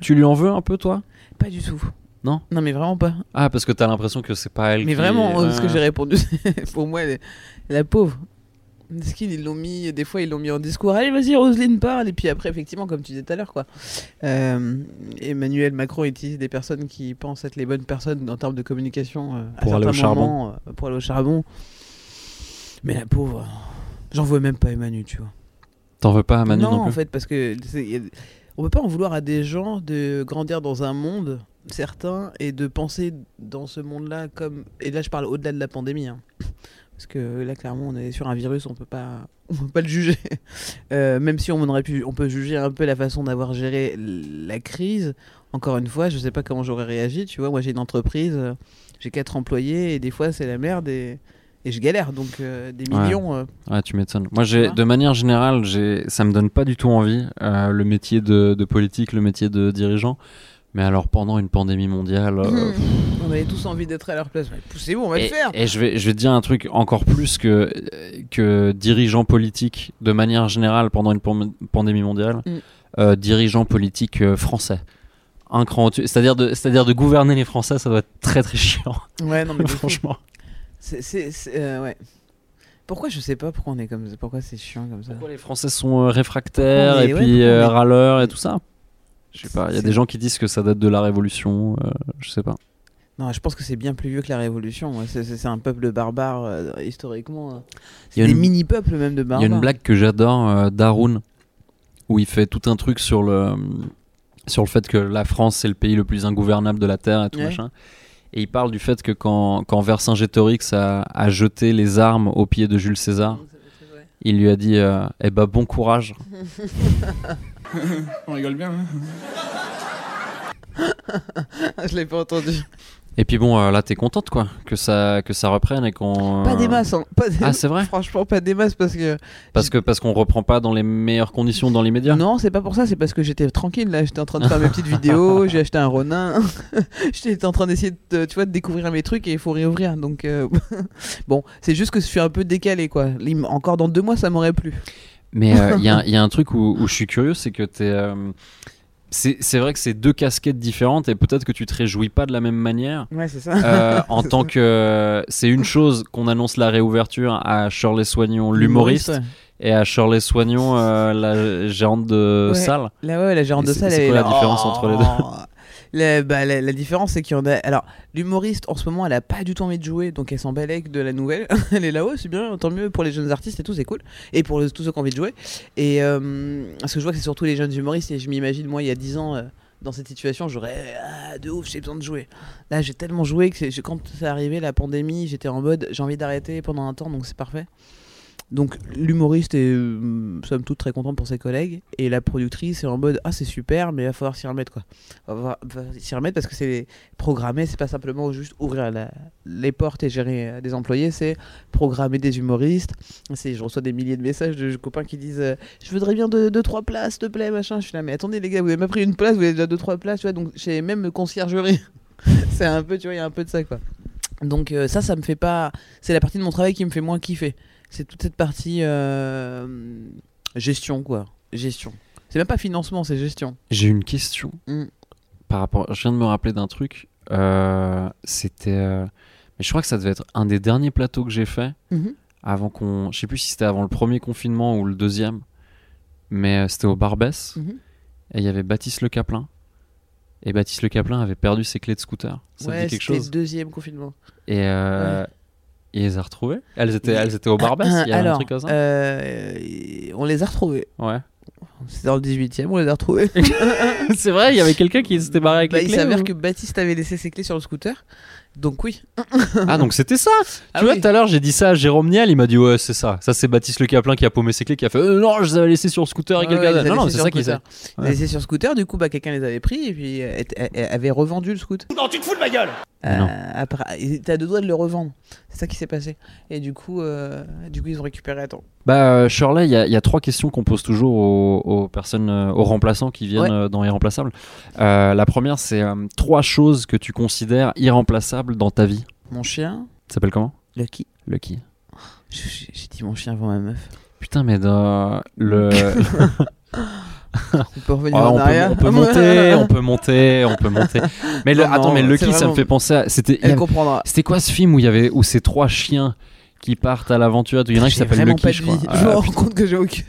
[SPEAKER 2] Tu lui en veux un peu, toi?
[SPEAKER 3] Pas du tout.
[SPEAKER 2] Non?
[SPEAKER 3] Non, mais vraiment pas.
[SPEAKER 2] Ah, parce que t'as l'impression que c'est pas elle
[SPEAKER 3] Mais
[SPEAKER 2] qui-
[SPEAKER 3] vraiment,
[SPEAKER 2] Ouais.
[SPEAKER 3] ce que j'ai répondu, c'est- pour moi, elle est- la pauvre. Mesquine, ils l'ont mis, des fois ils l'ont mis en discours. Allez, vas-y, Roselyne parle. Et puis après, effectivement, comme tu disais tout à l'heure, quoi. Euh, Emmanuel Macron utilise des personnes qui pensent être les bonnes personnes en termes de communication euh, à
[SPEAKER 2] Pour aller au
[SPEAKER 3] moments, euh, pour aller au charbon. Mais la pauvre, j'en veux même pas Emmanuel, tu vois.
[SPEAKER 2] T'en veux pas à Manu non,
[SPEAKER 3] non, en fait, parce que on peut pas en vouloir à des gens de grandir dans un monde certain et de penser dans ce monde-là comme. Et là, je parle au-delà de la pandémie. hein. Parce que là, clairement, on est sur un virus, on peut pas, on peut pas le juger. Euh, même si on aurait pu, on peut juger un peu la façon d'avoir géré la crise. Encore une fois, je sais pas comment j'aurais réagi. Tu vois, moi, j'ai une entreprise, euh, j'ai quatre employés et des fois, c'est la merde et je galère. Donc, euh, des
[SPEAKER 2] Ouais.
[SPEAKER 3] millions. euh,
[SPEAKER 2] Ouais, tu m'étonnes. Moi, j'ai, de manière générale, j'ai, ça me donne pas du tout envie euh, le métier de, de politique, le métier de dirigeant. Mais alors, pendant une pandémie mondiale, euh,
[SPEAKER 3] on avait tous envie d'être à leur place. Mais Poussez-vous, on va
[SPEAKER 2] et,
[SPEAKER 3] le faire.
[SPEAKER 2] et je vais, je vais te dire un truc encore plus que que dirigeant politique de manière générale pendant une pand- pandémie mondiale,
[SPEAKER 3] Mm.
[SPEAKER 2] euh, dirigeant politique français. Un cran au-dessus. C'est-à-dire de, c'est-à-dire de gouverner les Français, ça doit être très très chiant.
[SPEAKER 3] Ouais, non, mais
[SPEAKER 2] franchement.
[SPEAKER 3] C'est, euh, ouais. Pourquoi je sais pas pourquoi on est comme ça Pourquoi c'est chiant comme ça
[SPEAKER 2] Pourquoi les Français sont euh, réfractaires
[SPEAKER 3] est-
[SPEAKER 2] et
[SPEAKER 3] ouais,
[SPEAKER 2] puis euh,
[SPEAKER 3] est-
[SPEAKER 2] râleurs et tout ça Je sais pas, il y a des gens qui disent que ça date de la Révolution, euh, je sais pas.
[SPEAKER 3] Non, je pense que c'est bien plus vieux que la Révolution. C'est, un peuple barbare historiquement.
[SPEAKER 2] Il
[SPEAKER 3] C'est
[SPEAKER 2] y a
[SPEAKER 3] des
[SPEAKER 2] une-
[SPEAKER 3] mini-peuples même de
[SPEAKER 2] Il
[SPEAKER 3] barbares.
[SPEAKER 2] y a une blague que j'adore d'Haroun où il fait tout un truc sur le sur le fait que la France c'est le pays le plus ingouvernable de la terre et tout
[SPEAKER 3] Ouais.
[SPEAKER 2] machin. Et il parle du fait que quand, quand Vercingétorix a, a jeté les armes au pied de Jules César, il lui a dit euh, Eh ben bon courage.
[SPEAKER 10] On rigole bien. hein.
[SPEAKER 3] je l'ai pas entendu.
[SPEAKER 2] Et puis bon, euh, là t'es contente quoi que ça que ça reprenne et qu'on
[SPEAKER 3] Pas des masses, hein. Pas des-
[SPEAKER 2] Ah, c'est vrai
[SPEAKER 3] Franchement, pas des masses parce que.
[SPEAKER 2] parce que parce qu'on reprend pas dans les meilleures conditions dans l'immédiat.
[SPEAKER 3] Non, c'est pas pour ça, c'est parce que j'étais tranquille là. J'étais en train de faire mes petites vidéos, j'ai acheté un Ronin. j'étais en train d'essayer de, tu vois, de découvrir mes trucs et il faut réouvrir. Donc, euh, bon, c'est juste que je suis un peu décalé quoi. Encore dans deux mois, ça m'aurait plu.
[SPEAKER 2] Mais euh, il y, y a un truc où, où je suis curieux, c'est que t'es. Euh, c'est c'est vrai que c'est deux casquettes différentes et peut-être que tu te réjouis pas de la même manière.
[SPEAKER 3] Ouais, c'est ça.
[SPEAKER 2] Euh, en tant
[SPEAKER 3] ça.
[SPEAKER 2] que c'est une chose qu'on annonce la réouverture à Shirley Soignon, l'humoriste,
[SPEAKER 3] ouais.
[SPEAKER 2] et à Shirley Soignon, euh, la gérante de
[SPEAKER 3] Ouais.
[SPEAKER 2] salle.
[SPEAKER 3] Là, ouais, la gérante
[SPEAKER 2] Et
[SPEAKER 3] de salle,
[SPEAKER 2] c'est quoi
[SPEAKER 3] est
[SPEAKER 2] la différence entre les deux?
[SPEAKER 3] Oh. La, bah, la, différence, c'est qu'il y en a. Alors, l'humoriste, en ce moment, elle a pas du tout envie de jouer, donc elle s'en balèque de la nouvelle. elle est là-haut, c'est bien, tant mieux pour les jeunes artistes et tout, c'est cool. Et pour tous ceux qui ont envie de jouer. Et euh, parce que je vois c'est surtout les jeunes humoristes, et je m'imagine, moi, il y a 10 ans, euh, dans cette situation, j'aurais ah, de ouf, j'ai besoin de jouer. Là, j'ai tellement joué que quand c'est arrivé la pandémie, j'étais en mode j'ai envie d'arrêter pendant un temps, donc c'est parfait. Donc l'humoriste est euh, somme toute très content pour ses collègues et la productrice est en mode ah c'est super mais il va falloir s'y remettre quoi. Va falloir- s'y remettre parce que c'est programmé, c'est pas simplement juste ouvrir la- les portes et gérer euh, des employés, c'est programmer des humoristes. Je reçois des milliers de messages de copains qui disent euh, je voudrais bien deux, deux trois places s'il te plaît machin. Je suis là mais attendez les gars vous avez pas pris une place vous avez déjà deux trois places tu vois donc j'ai même conciergerie. c'est un peu tu vois il y a un peu de ça quoi. Donc euh, ça ça me fait pas c'est la partie de mon travail qui me fait moins kiffer c'est toute cette partie euh, gestion quoi gestion c'est même pas financement c'est gestion
[SPEAKER 2] J'ai une question
[SPEAKER 3] Mm.
[SPEAKER 2] par rapport. Je viens de me rappeler d'un truc. Euh, C'était. euh, Mais je crois que ça devait être un des derniers plateaux que j'ai fait avant qu'on. Je sais plus si c'était avant le premier confinement ou le deuxième. Mais euh, c'était au Barbès.
[SPEAKER 3] Mhm.
[SPEAKER 2] Et il y avait Baptiste Le Caplin. Et Baptiste Le Caplin avait perdu ses clés de scooter. Ça te
[SPEAKER 3] ouais
[SPEAKER 2] dit quelque
[SPEAKER 3] c'était le
[SPEAKER 2] chose
[SPEAKER 3] deuxième confinement
[SPEAKER 2] Et. euh, Il les a retrouvées elles étaient, elles étaient au Barbès Il y
[SPEAKER 3] alors
[SPEAKER 2] un truc comme ça
[SPEAKER 3] euh, on les a retrouvés
[SPEAKER 2] Ouais.
[SPEAKER 3] c'était dans le 18 e on les a retrouvés
[SPEAKER 2] c'est vrai, il y avait quelqu'un qui s'était barré avec
[SPEAKER 3] Bah,
[SPEAKER 2] les
[SPEAKER 3] il
[SPEAKER 2] clés.
[SPEAKER 3] s'avère
[SPEAKER 2] ou-
[SPEAKER 3] que Baptiste avait laissé ses clés sur le scooter donc oui
[SPEAKER 2] Ah, donc c'était ça
[SPEAKER 3] Ah
[SPEAKER 2] Tu vois, tout à l'heure, j'ai dit ça à Jérôme Niel, il m'a dit Ouais, c'est ça. Ça, c'est Baptiste Le Caplin qui a paumé ses clés, qui a fait euh, Non, je les avais laissés sur le scooter et quelqu'un
[SPEAKER 3] ouais,
[SPEAKER 2] Non, non,
[SPEAKER 3] laissés
[SPEAKER 2] c'est
[SPEAKER 3] sur
[SPEAKER 2] ça qui
[SPEAKER 3] scooter.
[SPEAKER 2] s'est. Ouais.
[SPEAKER 3] les laissé sur scooter du coup bah quelqu'un les avait pris et puis euh, euh, avait revendu le scoot
[SPEAKER 1] Non, tu te fous de ma gueule
[SPEAKER 3] Euh,
[SPEAKER 2] Non.
[SPEAKER 3] après, à deux doigts de le revendre. C'est ça qui s'est passé. Et du coup, euh, du coup, ils ont récupéré.
[SPEAKER 2] Bah, euh, Shirley, il y, a- il y a trois questions qu'on pose toujours aux, aux personnes, aux remplaçants qui viennent
[SPEAKER 3] Ouais.
[SPEAKER 2] dans Irremplaçable. Euh, la première, c'est euh, trois choses que tu considères irremplaçables dans ta vie.
[SPEAKER 3] Mon chien,
[SPEAKER 2] Ça s'appelle comment?
[SPEAKER 3] Lucky.
[SPEAKER 2] Lucky.
[SPEAKER 3] J'ai dit mon chien avant ma meuf.
[SPEAKER 2] Putain, mais dans le.
[SPEAKER 3] On peut revenir
[SPEAKER 2] Ah,
[SPEAKER 3] en
[SPEAKER 2] on, peut,
[SPEAKER 3] arrière.
[SPEAKER 2] on peut monter, on peut monter, on peut monter. Mais le,
[SPEAKER 3] Non,
[SPEAKER 2] attends, mais Lucky, ça me fait penser à. C'était. il avait-
[SPEAKER 3] comprendra.
[SPEAKER 2] C'était quoi ce film où il y avait où ces trois chiens qui partent à l'aventure Il y en a un qui s'appelle Lucky,
[SPEAKER 3] pas de
[SPEAKER 2] je
[SPEAKER 3] vie. Je me
[SPEAKER 2] Ah,
[SPEAKER 3] rends compte que j'ai aucun.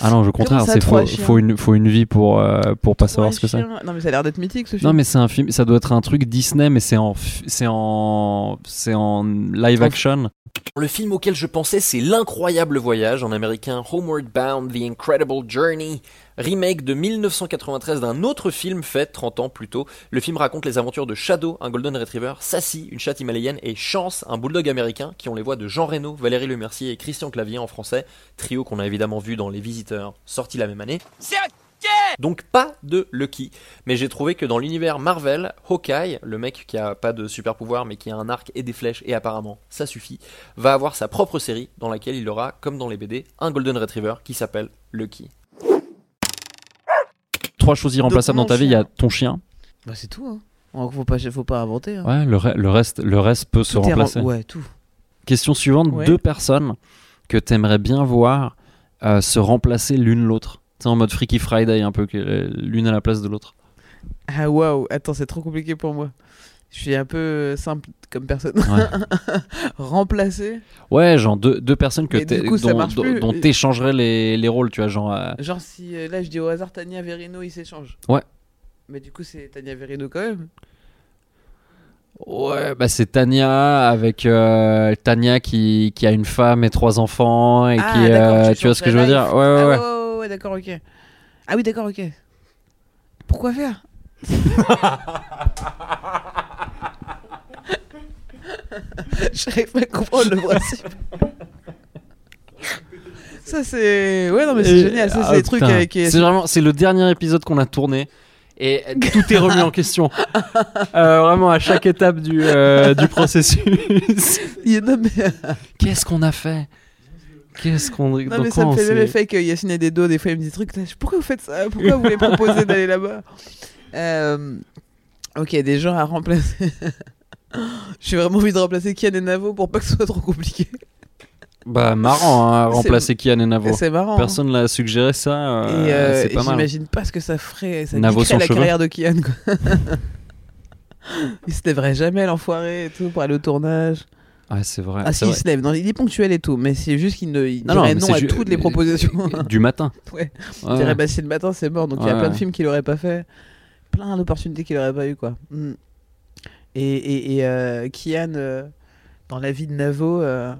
[SPEAKER 2] Ah non, au contraire, c'est faut, faut une faut une vie pour euh, pour pas savoir ce que c'est.
[SPEAKER 3] Non, mais ça a l'air d'être mythique ce film.
[SPEAKER 2] Non mais c'est un film, ça doit être un truc Disney mais c'est en c'est en c'est en live action.
[SPEAKER 6] Le film auquel je pensais, c'est L'incroyable voyage, en américain Homeward Bound, The Incredible Journey, remake de 1993 d'un autre film fait 30 ans plus tôt. Le film raconte les aventures de Shadow, un golden retriever, Sassy, une chatte himalayenne, et Chance, un bulldog américain, qui ont les voix de Jean Reno, Valérie Lemercier et Christian Clavier en français, trio qu'on a évidemment vu dans Les Visiteurs, sorti la même année. Donc pas de Lucky, mais j'ai trouvé que dans l'univers Marvel, Hawkeye, le mec qui a pas de super pouvoir mais qui a un arc et des flèches et apparemment ça suffit, va avoir sa propre série dans laquelle il aura, comme dans les BD, un Golden Retriever qui s'appelle Lucky.
[SPEAKER 2] Trois choses irremplaçables dans ta vie, il y a ton chien.
[SPEAKER 3] Bah, c'est tout. Hein. Faut pas, faut pas inventer. Hein.
[SPEAKER 2] Ouais, le, re- le reste le reste peut se
[SPEAKER 3] rem-
[SPEAKER 2] remplacer.
[SPEAKER 3] Ouais, tout.
[SPEAKER 2] Question suivante,
[SPEAKER 3] Ouais.
[SPEAKER 2] deux personnes que t'aimerais bien voir euh, se remplacer l'une l'autre. C'est en mode Freaky Friday un peu euh, l'une à la place de l'autre.
[SPEAKER 3] Ah waouh, attends, c'est trop compliqué pour moi. Je suis un peu euh, simple comme personne.
[SPEAKER 2] Ouais.
[SPEAKER 3] Remplacer.
[SPEAKER 2] Ouais, genre deux, deux personnes que
[SPEAKER 3] du coup,
[SPEAKER 2] dont, dont- dont t'échangerais les, les rôles, tu vois, genre euh,
[SPEAKER 3] Genre si là je dis au hasard Tania Verino il s'échange.
[SPEAKER 2] Ouais.
[SPEAKER 3] Mais du coup c'est Tania Verino quand même.
[SPEAKER 2] Ouais, bah c'est Tania avec euh, Tania qui, qui a une femme et trois enfants et
[SPEAKER 3] ah
[SPEAKER 2] qui euh,
[SPEAKER 3] tu
[SPEAKER 2] vois ce que je veux dire? Ouais ouais
[SPEAKER 3] Ah,
[SPEAKER 2] ouais.
[SPEAKER 3] ouais, ouais, d'accord ok. Ah oui d'accord ok. Pourquoi faire? J'arrive pas à comprendre le principe. Ça c'est ouais non mais c'est génial ça
[SPEAKER 2] ah,
[SPEAKER 3] c'est avec
[SPEAKER 2] C'est vraiment c'est le dernier épisode qu'on a tourné et tout est remis en question. Euh, vraiment à chaque étape du euh, du processus. Qu'est-ce qu'on a fait? Qu'est-ce qu'on
[SPEAKER 3] Non,
[SPEAKER 2] dans
[SPEAKER 3] mais
[SPEAKER 2] quoi
[SPEAKER 3] ça me fait le même effet que Yacine et Dedo, des fois il me dit des trucs. Pourquoi vous faites ça? Pourquoi vous voulez proposer d'aller là-bas? Euh, Ok, des gens à remplacer. J'ai vraiment envie de remplacer Kian et Navo pour pas que ce soit trop compliqué.
[SPEAKER 2] Bah marrant hein, remplacer Kian et Navo.
[SPEAKER 3] C'est marrant. hein.
[SPEAKER 2] Personne l'a suggéré ça. euh,
[SPEAKER 3] et euh,
[SPEAKER 2] c'est pas mal.
[SPEAKER 3] j'imagine pas ce que ça ferait. Ça
[SPEAKER 2] Navo
[SPEAKER 3] la
[SPEAKER 2] cheveux.
[SPEAKER 3] carrière de Kian. Quoi. il se lèverait jamais l'enfoiré et tout pour aller au tournage.
[SPEAKER 2] Ouais, c'est vrai.
[SPEAKER 3] ah
[SPEAKER 2] c'est
[SPEAKER 3] si, il se lève. Non, il est ponctuel et tout, mais c'est juste qu'il ne il
[SPEAKER 2] Non,
[SPEAKER 3] dirait non,
[SPEAKER 2] c'est
[SPEAKER 3] à
[SPEAKER 2] ju-
[SPEAKER 3] toutes les propositions.
[SPEAKER 2] du matin.
[SPEAKER 3] Ouais. Il
[SPEAKER 2] Ouais.
[SPEAKER 3] dirait bah si le matin c'est mort donc il y a plein de films qu'il aurait pas fait plein d'opportunités qu'il aurait pas eu quoi Mm. et, et, et euh, Kian euh, dans la vie de Navo euh,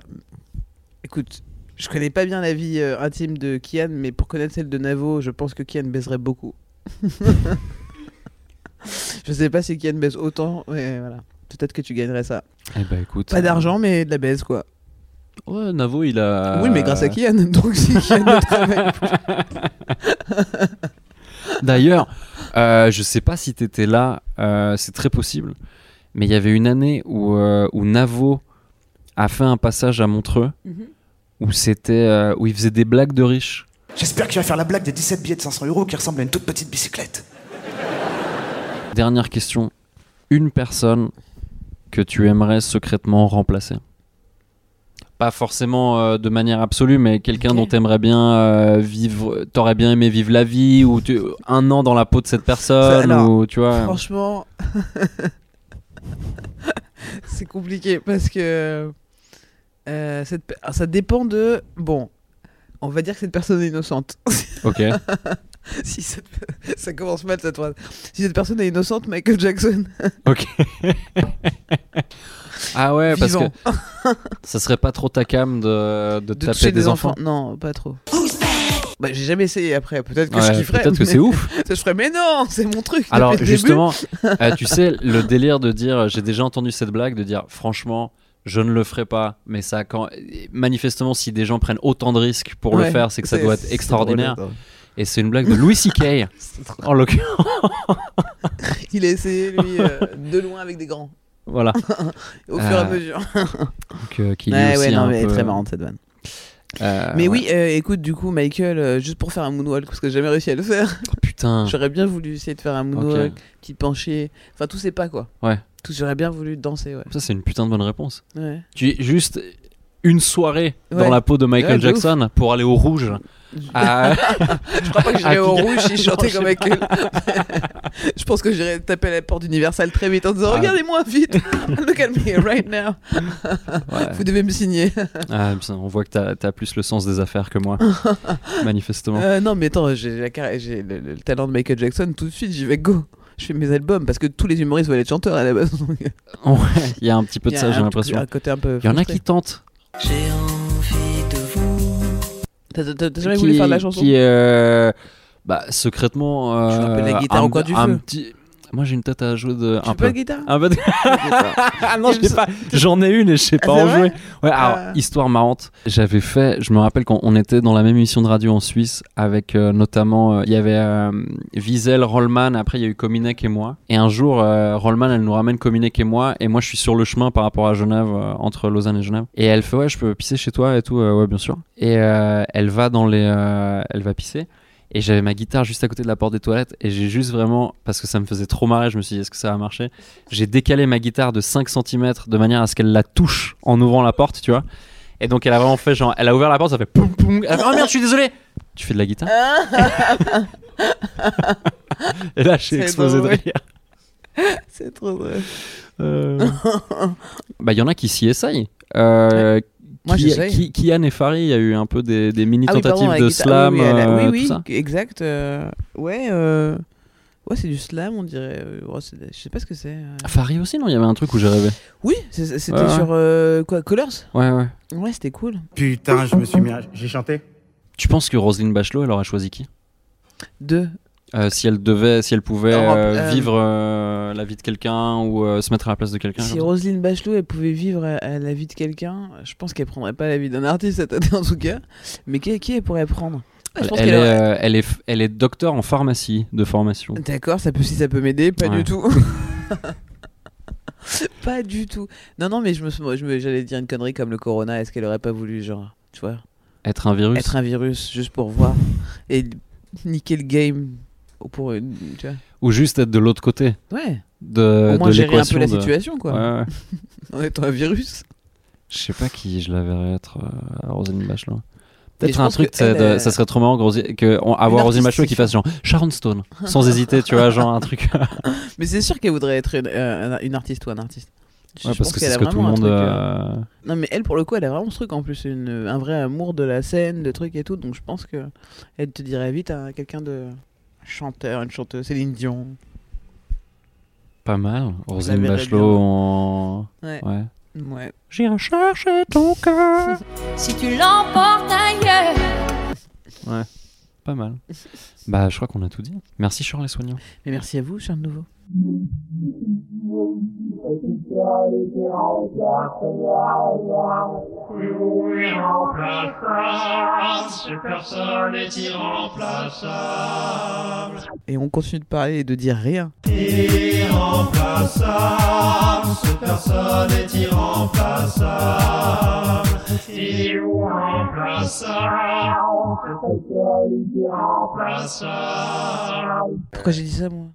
[SPEAKER 3] écoute je connais pas bien la vie euh, intime de Kian mais pour connaître celle de Navo je pense que Kian baiserait beaucoup Je sais pas si Kian baise autant, mais voilà. Peut-être que tu gagnerais ça.
[SPEAKER 2] Eh ben écoute.
[SPEAKER 3] Pas d'argent, mais de la baise, quoi.
[SPEAKER 2] Ouais, Navo, il a.
[SPEAKER 3] Oui, mais grâce à Kian. Donc si Kian ne travaille
[SPEAKER 2] D'ailleurs, euh, je sais pas si t'étais là, euh, c'est très possible, mais il y avait une année où, euh, où Navo a fait un passage à Montreux
[SPEAKER 3] Mhm.
[SPEAKER 2] où c'était euh, où il faisait des blagues de riches.
[SPEAKER 11] J'espère que tu vas faire la blague des 17 billets de 500 euros qui ressemblent à une toute petite bicyclette.
[SPEAKER 2] Dernière question, une personne que tu aimerais secrètement remplacer Pas forcément euh, de manière absolue, mais quelqu'un
[SPEAKER 3] Ok.
[SPEAKER 2] dont t'aimerais bien euh, vivre, t'aurais bien aimé vivre la vie, ou tu- un an dans la peau de cette personne,
[SPEAKER 3] Alors,
[SPEAKER 2] ou tu vois.
[SPEAKER 3] Franchement, c'est compliqué parce que euh, cette ça dépend de. Bon, on va dire que cette personne est innocente.
[SPEAKER 2] Ok.
[SPEAKER 3] si cette- ça commence mal cette phrase. Si cette personne est innocente, Michael Jackson.
[SPEAKER 2] Ok. ah ouais, parce que ça serait pas trop ta cam de, de,
[SPEAKER 3] de
[SPEAKER 2] taper
[SPEAKER 3] toucher
[SPEAKER 2] des, enfants.
[SPEAKER 3] Non, pas trop. Bah, j'ai jamais essayé après. Peut-être que
[SPEAKER 2] Ouais,
[SPEAKER 3] je kifferais.
[SPEAKER 2] peut-être que
[SPEAKER 3] mais-
[SPEAKER 2] c'est ouf.
[SPEAKER 3] Ça, je ferais, mais non, c'est mon truc.
[SPEAKER 2] Alors justement, euh, tu sais, le délire de dire, j'ai déjà entendu cette blague, de dire, franchement, je ne le ferai pas, mais ça, quand manifestement, si des gens prennent autant de risques pour le faire, c'est que ça doit être extraordinaire.
[SPEAKER 3] drôle,
[SPEAKER 2] Et c'est une blague de Louis C.K. en l'occurrence.
[SPEAKER 3] Il a essayé, lui, euh, de loin avec des grands.
[SPEAKER 2] Voilà.
[SPEAKER 3] Au fur et à
[SPEAKER 2] Euh,
[SPEAKER 3] mesure.
[SPEAKER 2] Donc, euh, qui
[SPEAKER 3] ouais,
[SPEAKER 2] aussi
[SPEAKER 3] ouais,
[SPEAKER 2] est
[SPEAKER 3] non,
[SPEAKER 2] un
[SPEAKER 3] mais elle est
[SPEAKER 2] peu-
[SPEAKER 3] très marrante cette vanne.
[SPEAKER 2] Euh,
[SPEAKER 3] mais oui, euh, écoute, du coup, Michael, euh, juste pour faire un moonwalk, parce que j'ai jamais réussi à le faire,
[SPEAKER 2] Oh, putain.
[SPEAKER 3] j'aurais bien voulu essayer de faire un moonwalk, petit penché, enfin tous ces pas quoi.
[SPEAKER 2] Ouais.
[SPEAKER 3] Tout, j'aurais bien voulu danser, ouais.
[SPEAKER 2] Ça, c'est une putain de bonne réponse.
[SPEAKER 3] Ouais.
[SPEAKER 2] Tu es juste une soirée dans la peau de Michael
[SPEAKER 3] Ouais, de ouf.
[SPEAKER 2] Jackson pour aller au rouge. Ah,
[SPEAKER 3] Je crois pas que j'irais
[SPEAKER 2] Ah,
[SPEAKER 3] au rouge si je chantais
[SPEAKER 2] Non, je
[SPEAKER 3] comme
[SPEAKER 2] sais
[SPEAKER 3] Michael. je pense que j'irais taper à la porte d'Universal très vite en disant
[SPEAKER 2] Ah.
[SPEAKER 3] Regardez-moi vite, look at me right now.
[SPEAKER 2] Ouais.
[SPEAKER 3] Vous devez me signer.
[SPEAKER 2] Ah, putain, on voit que t'as as plus le sens des affaires que moi, manifestement.
[SPEAKER 3] Euh, non, mais attends, j'ai le, le talent de Michael Jackson, tout de suite, j'y vais go. Je fais mes albums parce que tous les humoristes veulent être chanteurs à la base.
[SPEAKER 2] Ouais, il y a un petit peu de ça, j'ai l'impression. Il y en a qui tentent.
[SPEAKER 3] J'ai envie. T'as jamais voulu faire de la chanson?
[SPEAKER 2] qui, euh, bah, secrètement. Euh,
[SPEAKER 3] un du
[SPEAKER 2] un
[SPEAKER 3] feu.
[SPEAKER 2] petit- Moi, j'ai une tête à jouer de.
[SPEAKER 3] Tu
[SPEAKER 2] un peu.
[SPEAKER 3] pas de guitare
[SPEAKER 2] Un peu de- Ah non, je pas. J'en ai une et je sais
[SPEAKER 3] Ah,
[SPEAKER 2] pas en jouer. Ouais, alors,
[SPEAKER 3] Ah.
[SPEAKER 2] histoire marrante. J'avais fait, je me rappelle quand on était dans la même émission de radio en Suisse avec euh, notamment, euh, il y avait euh, Wiesel, Rollman, après il y a eu Kominek et moi. Et un jour, Rollman, elle nous ramène Kominek et moi. Et moi, je suis sur le chemin par rapport à Genève, entre Lausanne et Genève. Et elle fait, ouais, je peux pisser chez toi et tout. Ouais, bien sûr. Et elle va dans les. elle va pisser. Et j'avais ma guitare juste à côté de la porte des toilettes et j'ai juste vraiment, parce que ça me faisait trop marrer, je me suis dit est-ce que ça va marcher? J'ai décalé ma guitare de 5 cm de manière à ce qu'elle la touche en ouvrant la porte, tu vois. Et donc elle a vraiment fait genre, elle a ouvert la porte, ça fait poum poum. Elle a fait, oh merde, je suis désolé Tu fais de la guitare? Et là j'ai
[SPEAKER 3] C'est
[SPEAKER 2] explosé de rire.
[SPEAKER 3] C'est trop drôle.
[SPEAKER 2] Euh, Bah il y en a qui s'y essayent. Euh,
[SPEAKER 3] Moi,
[SPEAKER 2] qui,
[SPEAKER 3] j'essaye.
[SPEAKER 2] qui, Kian et Farid, il y a eu un peu des, des mini
[SPEAKER 3] Ah oui,
[SPEAKER 2] tentatives
[SPEAKER 3] pardon,
[SPEAKER 2] de
[SPEAKER 3] guitare-
[SPEAKER 2] slam,
[SPEAKER 3] oui,
[SPEAKER 2] euh,
[SPEAKER 3] oui,
[SPEAKER 2] tout ça.
[SPEAKER 3] oui, exact. euh, Ouais, euh, ouais, c'est du slam, on dirait. ouais, c'est- je sais pas ce que c'est. euh.
[SPEAKER 2] Farid aussi, non? Il y avait un truc où j'ai rêvé.
[SPEAKER 3] Oui, c'est- c'était
[SPEAKER 2] Ouais, ouais.
[SPEAKER 3] sur euh, quoi, Colors?
[SPEAKER 2] Ouais, ouais.
[SPEAKER 3] Ouais, c'était cool.
[SPEAKER 11] Putain, je me suis mis à... J'ai chanté.
[SPEAKER 2] Tu penses que Roselyne Bachelot, elle aurait choisi qui?
[SPEAKER 3] Deux.
[SPEAKER 2] Euh, Si elle devait, si elle pouvait euh,
[SPEAKER 3] euh,
[SPEAKER 2] vivre euh, la vie de quelqu'un ou se mettre à la place de quelqu'un.
[SPEAKER 3] Si. Roselyne Bachelot elle pouvait vivre à, à la vie de quelqu'un, je pense qu'elle prendrait pas la vie d'un artiste cette année en tout cas. Mais qui, qui elle pourrait prendre? Je
[SPEAKER 2] Elle,
[SPEAKER 3] pense
[SPEAKER 2] elle
[SPEAKER 3] qu'elle
[SPEAKER 2] est,
[SPEAKER 3] aurait-
[SPEAKER 2] elle, est, f- elle est docteur en pharmacie de formation.
[SPEAKER 3] D'accord, ça peut si ça peut m'aider, pas
[SPEAKER 2] Ouais.
[SPEAKER 3] du tout. pas du tout. Non non, mais je me je me- j'allais dire une connerie comme le corona, est-ce qu'elle aurait pas voulu genre, tu vois,
[SPEAKER 2] Être un virus.
[SPEAKER 3] être un virus juste pour voir et niquer le game pour une, tu vois.
[SPEAKER 2] Ou juste être de l'autre côté
[SPEAKER 3] Ouais.
[SPEAKER 2] de,
[SPEAKER 3] Au moins
[SPEAKER 2] de
[SPEAKER 3] gérer un peu la
[SPEAKER 2] de-
[SPEAKER 3] situation quoi.
[SPEAKER 2] Ouais, ouais.
[SPEAKER 3] en étant un virus.
[SPEAKER 2] Je sais pas qui je la verrais être euh, à Roselyne Bachelot. Peut-être un truc,
[SPEAKER 3] elle,
[SPEAKER 2] de-
[SPEAKER 3] euh,
[SPEAKER 2] ça serait trop marrant que que on- avoir Roselyne Bachelot qui fasse genre Sharon Stone, sans hésiter, tu vois, genre un truc.
[SPEAKER 3] Mais c'est sûr qu'elle voudrait être une, euh, une artiste ou un artiste. Je-
[SPEAKER 2] Ouais,
[SPEAKER 3] je
[SPEAKER 2] parce que
[SPEAKER 3] qu'elle
[SPEAKER 2] c'est
[SPEAKER 3] a
[SPEAKER 2] ce que tout le monde.
[SPEAKER 3] truc, euh,
[SPEAKER 2] euh,
[SPEAKER 3] Non mais elle pour le coup elle a vraiment ce truc en plus une, un vrai amour de la scène, de trucs et tout donc je pense que elle te dirait vite à quelqu'un de chanteur, une chanteuse, Céline Dion.
[SPEAKER 2] Pas mal.
[SPEAKER 3] Verrais
[SPEAKER 2] Bachelot en.
[SPEAKER 3] Ouais.
[SPEAKER 2] Ouais.
[SPEAKER 3] Ouais.
[SPEAKER 2] J'irai chercher ton cœur.
[SPEAKER 12] Si tu l'emportes ailleurs.
[SPEAKER 2] Ouais. Pas mal. bah, je crois qu'on a tout dit. Merci Charles et soignants.
[SPEAKER 1] Mais merci à vous, Charles Nouveau. Et on continue de parler et de dire rien. Pourquoi j'ai dit ça, moi?